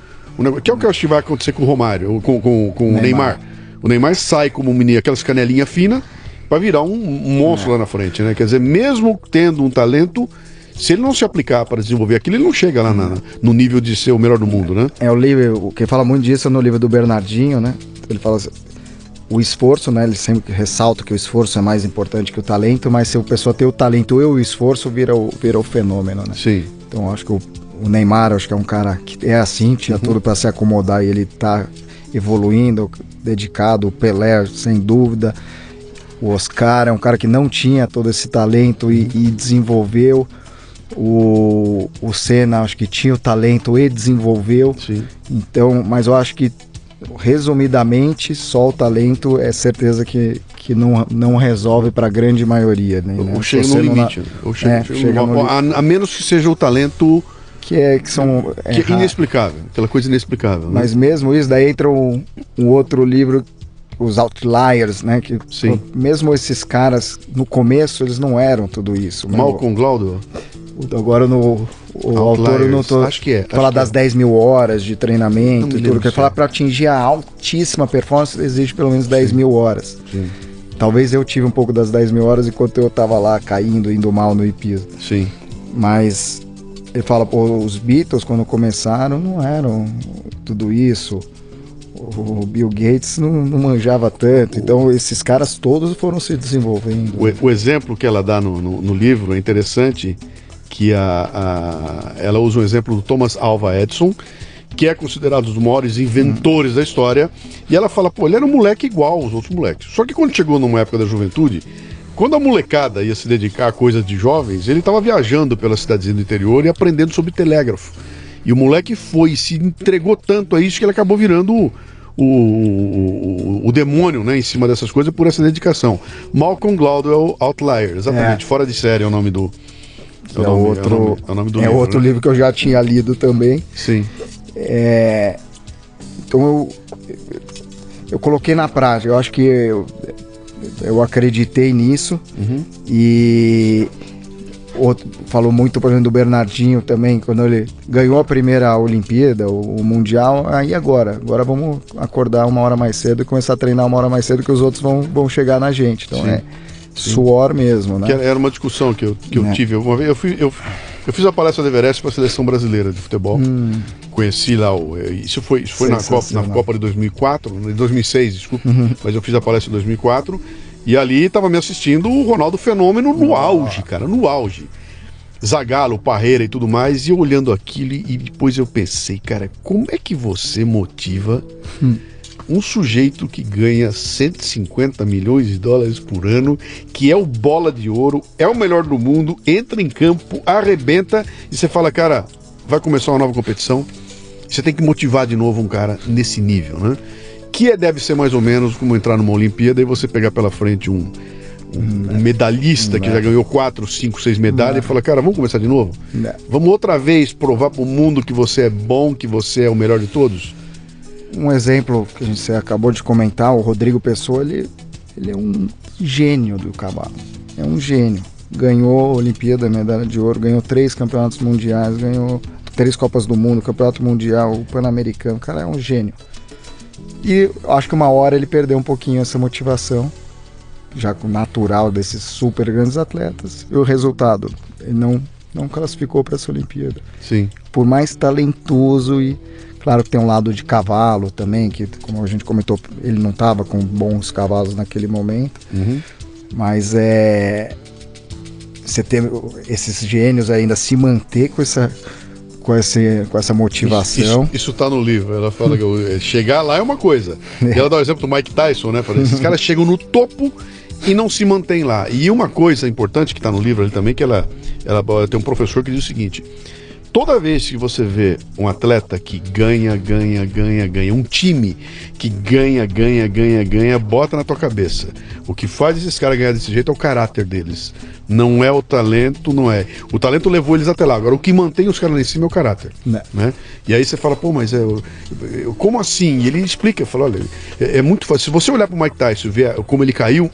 que é o que eu acho que vai acontecer com o Romário, com, com, com Neymar. o Neymar. O Neymar sai como um menino, aquelas canelinhas finas, para virar um, monstro é. lá na frente, né? Quer dizer, mesmo tendo um talento, se ele não se aplicar para desenvolver aquilo, ele não chega lá na, no nível de ser o melhor do mundo, né? É o livro, quem fala muito disso é no livro do Bernardinho, né? Ele fala assim, o esforço, né? Ele sempre ressalta que o esforço é mais importante que o talento, mas se a pessoa tem o talento e o esforço, vira o, vira o fenômeno, né? Sim. Então acho que o, o Neymar, acho que é um cara que é assim, tinha uhum. tudo para se acomodar e ele tá evoluindo, dedicado, o Pelé, sem dúvida. O Oscar é um cara que não tinha todo esse talento e, e desenvolveu. O, o Senna acho que tinha o talento e desenvolveu. Sim. Então, mas eu acho que resumidamente só o talento é certeza que, que não, não resolve para a grande maioria. Né? Ou chega no limite. Ou chega, é, chega, chega no... a, a, menos que seja o talento que é que são que é inexplicável, aquela coisa inexplicável. Né? Mas mesmo isso daí entra um, um outro livro os outliers, né? Que Sim. mesmo esses caras no começo eles não eram tudo isso. Malcolm Glaudo. Agora no o autor eu não tô acho que é. Falar das é. 10 mil horas de treinamento e tudo. Quer falar para atingir a altíssima performance exige pelo menos 10 Sim. mil horas. Sim. Talvez eu tive um pouco das 10 mil horas enquanto eu tava lá caindo, indo mal no IPIS. Sim. Mas ele fala, pô, os Beatles quando começaram não eram tudo isso o Bill Gates não, não, manjava tanto, então esses caras todos foram se desenvolvendo. O, o exemplo que ela dá no, no, no, livro é interessante, que a, a, ela usa um exemplo do Thomas Alva Edison, que é considerado um dos maiores inventores hum. da história, e ela fala, pô, ele era um moleque igual aos outros moleques. Só que quando chegou numa época da juventude, quando a molecada ia se dedicar a coisas de jovens, ele estava viajando pela cidadezinha do interior e aprendendo sobre telégrafo. E o moleque foi, se entregou tanto a isso que ele acabou virando o, o, o, demônio né, em cima dessas coisas por essa dedicação. Malcolm Gladwell Outlier, exatamente, é. fora de série é o nome do. É, é, nome, outro, é, o nome, é o nome do é livro, outro né? livro que eu já tinha lido também. Sim. É, então eu, eu coloquei na prática. Eu acho que eu, eu acreditei nisso uhum. e outro, falou muito, por exemplo, do Bernardinho também, quando ele ganhou a primeira Olimpíada, o, o, Mundial, aí agora, agora vamos acordar uma hora mais cedo e começar a treinar uma hora mais cedo que os outros vão, vão chegar na gente. Então Sim. é Sim. suor mesmo, né? Que era uma discussão que eu, que eu é. tive. Uma vez eu, fui, eu, eu fiz a palestra do Everest para a seleção brasileira de futebol. Hum. Conheci lá o. Eh, isso foi, isso foi na, Copa, na Copa de 2004, de 2006, desculpa, uhum. mas eu fiz a palestra em 2004. E ali estava me assistindo o Ronaldo Fenômeno no auge, cara, no auge. Zagalo, Parreira e tudo mais, e eu olhando aquilo e depois eu pensei, cara, como é que você motiva hum. um sujeito que ganha 150 milhões de dólares por ano, que é o bola de ouro, é o melhor do mundo, entra em campo, arrebenta e você fala, cara, vai começar uma nova competição, você tem que motivar de novo um cara nesse nível, né? Que é, deve ser mais ou menos como entrar numa Olimpíada e você pegar pela frente um, um, um medalhista que já ganhou quatro, cinco, seis medalhas e fala, cara, vamos começar de novo? Vamos outra vez provar para o mundo que você é bom, que você é o melhor de todos? um exemplo que a gente acabou de comentar, o Rodrigo Pessoa, ele, ele é um gênio do cavalo. É um gênio. Ganhou a Olimpíada, medalha de ouro, ganhou três campeonatos mundiais, ganhou três Copas do Mundo, Campeonato Mundial, o Pan-Americano. O cara é um gênio. E acho que uma hora ele perdeu um pouquinho essa motivação, já natural desses super grandes atletas. E o resultado, ele não, não classificou para essa Olimpíada. Sim. Por mais talentoso e Claro que tem um lado de cavalo também, que como a gente comentou, ele não estava com bons cavalos naquele momento. Uhum. Mas é. Você ter esses gênios ainda se manter com essa. Com, esse, com essa motivação. Isso, isso tá no livro. Ela fala que eu, chegar lá é uma coisa. E ela dá o exemplo do Mike Tyson, né? Fala, esses caras chegam no topo e não se mantêm lá. E uma coisa importante que está no livro ali também, que ela, ela tem um professor que diz o seguinte: toda vez que você vê um atleta que ganha, ganha, ganha, ganha, um time que ganha, ganha, ganha, ganha, bota na tua cabeça. O que faz esses caras ganhar desse jeito é o caráter deles. Não é o talento, não é. O talento levou eles até lá. Agora, o que mantém os caras lá em cima é o caráter. Né? né? E aí você fala, pô, mas é, como assim? E ele explica, fala, olha, é, é muito fácil. Se você olhar pro Mike Tyson e ver como ele caiu,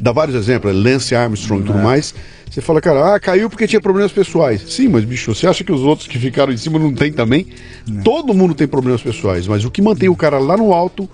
dá vários exemplos, Lance Armstrong e tudo é. mais você fala, cara, ah, caiu porque tinha problemas pessoais. Sim, mas bicho, você acha que os outros que ficaram em cima não tem também? Não. Todo mundo tem problemas pessoais, mas o que mantém o cara lá no alto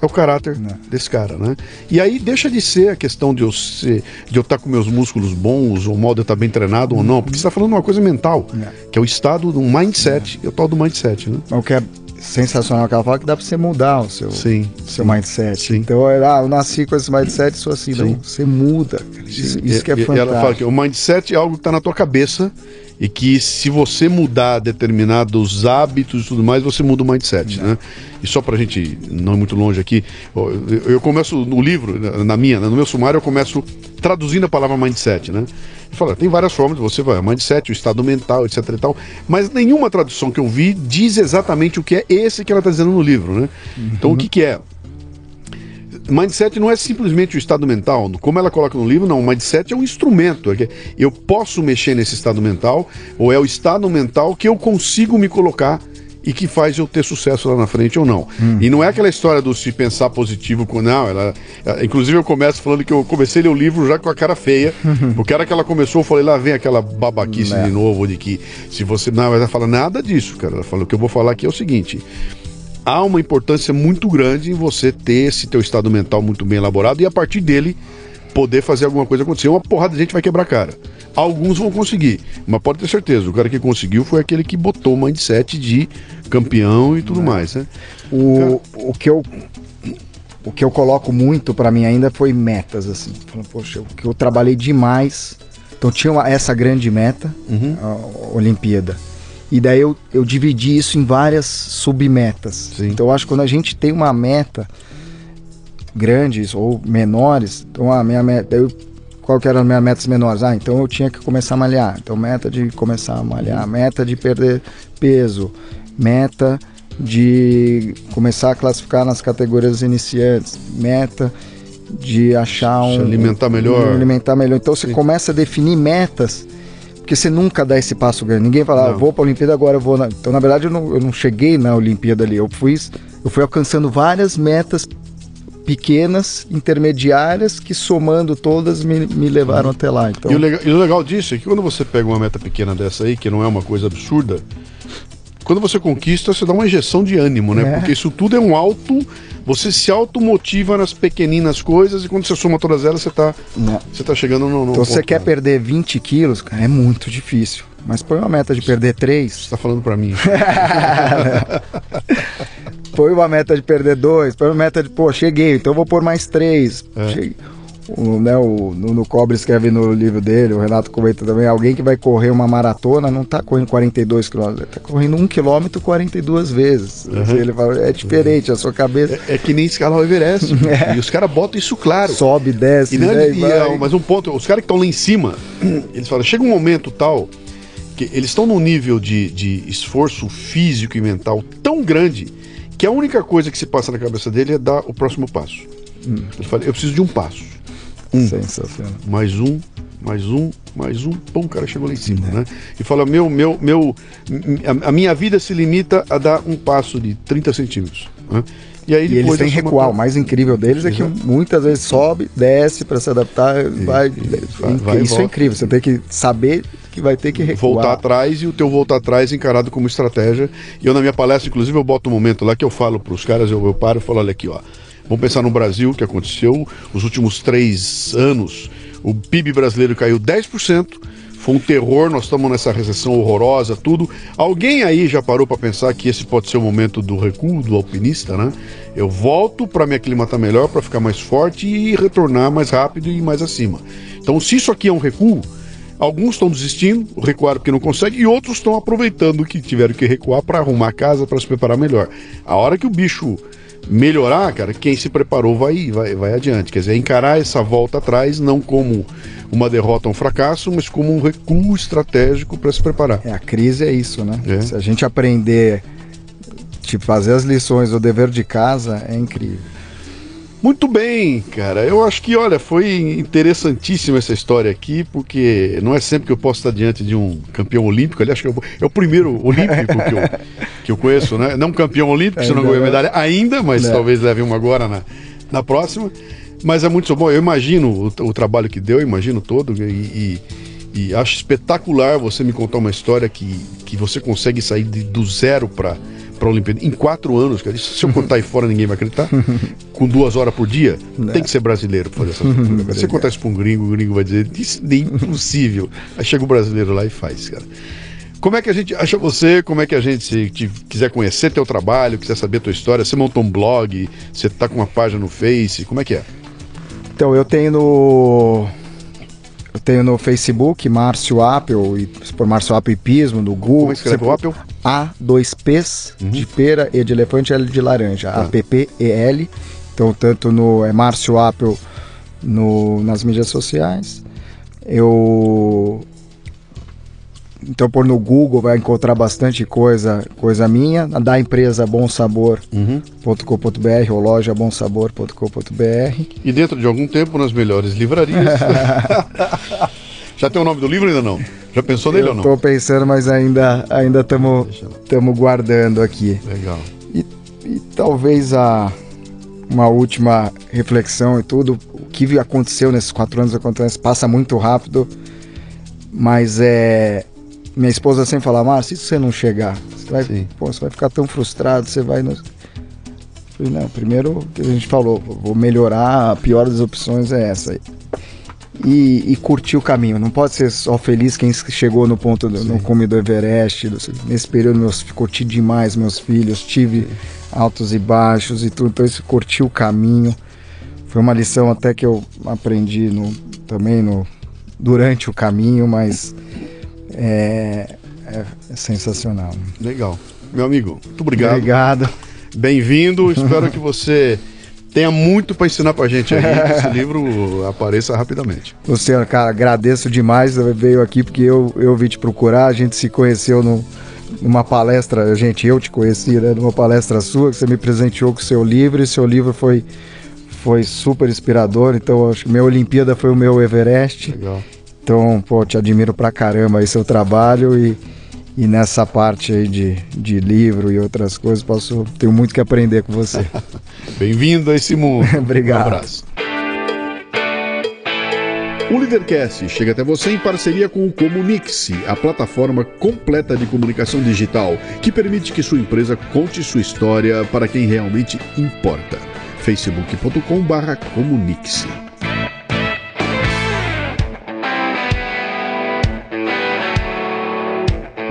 é o caráter não. desse cara, né? E aí deixa de ser a questão de eu ser, de eu estar com meus músculos bons, ou o modo de eu estar bem treinado ou não, porque você está falando uma coisa mental, não. que é o estado do mindset, é o tal do mindset, né? O que é sensacional que ela fala que dá para você mudar o seu, sim, seu sim, mindset. Sim. Então, ah, eu nasci com esse mindset, sou assim. Não, você muda. Isso, isso que é e, fantástico. ela fala que o mindset é algo que está na tua cabeça e que se você mudar determinados hábitos e tudo mais, você muda o mindset, né? E só para a gente não ir muito longe aqui, eu começo no livro, na minha, no meu sumário, eu começo traduzindo a palavra mindset, né? Fala, tem várias formas, você vai, mindset, o estado mental, etc e tal, mas nenhuma tradução que eu vi diz exatamente o que é esse que ela está dizendo no livro, né? Então o que, que é? Mindset não é simplesmente o estado mental, como ela coloca no livro, não. O mindset é um instrumento. É eu posso mexer nesse estado mental, ou é o estado mental que eu consigo me colocar e que faz eu ter sucesso lá na frente ou não. Hum. E não é aquela história do se pensar positivo com não, ela, inclusive eu começo falando que eu comecei a ler o livro já com a cara feia, porque era que ela começou, eu falei lá vem aquela babaquice de novo de que se você não, ela fala nada disso, cara. Ela falou o que eu vou falar aqui é o seguinte, há uma importância muito grande em você ter esse teu estado mental muito bem elaborado e a partir dele poder fazer alguma coisa acontecer. Uma porrada de gente vai quebrar a cara. Alguns vão conseguir, mas pode ter certeza, o cara que conseguiu foi aquele que botou o mindset de campeão e tudo é. mais, né? O, o que eu o que eu coloco muito para mim ainda foi metas assim. Poxa, o que eu trabalhei demais. Então tinha uma, essa grande meta, uhum. a Olimpíada. E daí eu, eu dividi isso em várias submetas. Sim. Então eu acho que quando a gente tem uma meta grandes ou menores, então a minha meta, eu qual que eram as minhas metas menores? Ah, então eu tinha que começar a malhar. Então, meta de começar a malhar, meta de perder peso, meta de começar a classificar nas categorias iniciantes, meta de achar um. Se alimentar melhor. Um, alimentar melhor. Então, você Sim. começa a definir metas porque você nunca dá esse passo grande. Ninguém fala, ah, vou para a Olimpíada agora, eu vou. Na... Então, na verdade, eu não, eu não cheguei na Olimpíada ali. Eu fui, eu fui alcançando várias metas pequenas, intermediárias, que somando todas me, me levaram até lá. Então... E, o legal, e o legal disso é que quando você pega uma meta pequena dessa aí, que não é uma coisa absurda, quando você conquista, você dá uma injeção de ânimo, né? É. Porque isso tudo é um alto. Você se automotiva nas pequeninas coisas e quando você soma todas elas, você está você tá chegando no. no então, você quer perder 20 quilos, cara, é muito difícil. Mas põe uma meta de perder 3. Você tá falando para mim. põe uma meta de perder 2, põe uma meta de, pô, cheguei, então vou pôr mais 3. É. O, né, o Nuno Cobre escreve no livro dele, o Renato comenta também, alguém que vai correr uma maratona não está correndo 42 quilômetros, está correndo 1 quilômetro 42 vezes. Uhum. Assim, ele fala, é diferente, a sua cabeça... É, é que nem escalar o Everest. é. E os caras botam isso claro. Sobe, desce, e, não, né, e, é, mas um ponto, os caras que estão lá em cima, eles falam, chega um momento tal que eles estão num nível de, de esforço físico e mental tão grande que a única coisa que se passa na cabeça dele é dar o próximo passo. Hum. Ele fala, eu preciso de um passo. Um. Sensacional. Mais um, mais um, mais um, pum, o cara chegou lá em cima, é. né? E fala, meu, meu, meu, a, minha vida se limita a dar um passo de 30 centímetros. Né? E, aí, e eles têm recuar. Uma... O mais incrível deles é que muitas vezes sobe, desce para se adaptar, e, vai, e, vai, vai, Isso é incrível. Você tem que saber que vai ter que recuar. Voltar atrás e o teu voltar atrás encarado como estratégia. E eu na minha palestra, inclusive, eu boto um momento lá que eu falo para os caras, eu, eu paro e falo, olha aqui, ó. Vamos pensar no Brasil, que aconteceu os últimos três anos. O PIB brasileiro caiu 10%. Foi um terror, nós estamos nessa recessão horrorosa, tudo. Alguém aí já parou para pensar que esse pode ser o momento do recuo do alpinista, né? Eu volto para me aclimatar melhor, para ficar mais forte e retornar mais rápido e mais acima. Então, se isso aqui é um recuo, Alguns estão desistindo, recuaram porque não conseguem, e outros estão aproveitando que tiveram que recuar para arrumar a casa, para se preparar melhor. A hora que o bicho melhorar, cara, quem se preparou vai, vai, vai adiante. Quer dizer, encarar essa volta atrás não como uma derrota ou um fracasso, mas como um recuo estratégico para se preparar. É, a crise é isso, né? É. Se a gente aprender, tipo, fazer as lições, o dever de casa, é incrível. Muito bem, cara. Eu acho que, olha, foi interessantíssima essa história aqui, porque não é sempre que eu posso estar diante de um campeão olímpico. Aliás, acho que é o primeiro olímpico que eu, que eu conheço, né? Não campeão olímpico, se não ganhou medalha ainda, mas é. talvez leve uma agora na, na próxima. Mas é muito bom. Eu imagino o, o trabalho que deu, imagino todo, e, e, e, acho espetacular você me contar uma história que, que você consegue sair de, do zero para para a Olimpíada em quatro anos, cara. Isso, se eu contar aí fora, ninguém vai acreditar. Com duas horas por dia, Não. tem que ser brasileiro para fazer essa coisa. Se você contar isso para um gringo, o gringo vai dizer: isso é impossível. Aí chega o brasileiro lá e faz, cara. Como é que a gente acha você? Como é que a gente, se te, quiser conhecer teu trabalho, quiser saber tua história, você montou um blog, você tá com uma página no Face, como é que é? Então, eu tenho no eu tenho no Facebook Márcio Apple, e por Márcio Apple Pismo, no Google. Como é que escreve o Apple? A, dois P's, uhum. de pera, E de elefante, L de laranja. Tá. A-P-P-E-L. Então, tanto no é Márcio Apple no, nas mídias sociais. Eu então por no Google vai encontrar bastante coisa, coisa minha, da empresa bomsabor.com.br ou loja bomsabor.com.br. E dentro de algum tempo nas melhores livrarias. Já tem o nome do livro ainda não? Já pensou nele Eu ou não? Estou pensando, mas ainda ainda estamos guardando aqui. Legal. E, e talvez a uma última reflexão e tudo. O que aconteceu nesses quatro anos acontece passa muito rápido, mas é minha esposa sempre fala, Márcio, se você não chegar, você vai, pô, você vai ficar tão frustrado, você vai. No... Falei, não, primeiro que a gente falou, vou melhorar, a pior das opções é essa. E, e curtir o caminho. Não pode ser só feliz quem chegou no ponto do, no cume do Everest. Nesse período meus, curti demais meus filhos, tive Sim. altos e baixos e tudo. Então isso curtir o caminho. Foi uma lição até que eu aprendi no, também no, durante o caminho, mas é, é, é sensacional. Legal. Meu amigo, muito obrigado. Obrigado. Bem-vindo. Espero que você tenha muito para ensinar para gente aí, que esse livro apareça rapidamente. Luciano, cara, agradeço demais. Veio aqui porque eu, eu vim te procurar. A gente se conheceu no, numa palestra, gente, eu te conheci, né? Numa palestra sua, que você me presenteou com o seu livro, e seu livro foi, foi super inspirador. Então, acho que minha Olimpíada foi o meu Everest. Legal. Então, pô, te admiro pra caramba aí seu trabalho e, e nessa parte aí de, de livro e outras coisas, posso tenho muito que aprender com você. Bem-vindo a esse mundo. Obrigado. Um abraço. O Leadercast chega até você em parceria com o Comunique-se, a plataforma completa de comunicação digital que permite que sua empresa conte sua história para quem realmente importa. facebook.com/comunique-se.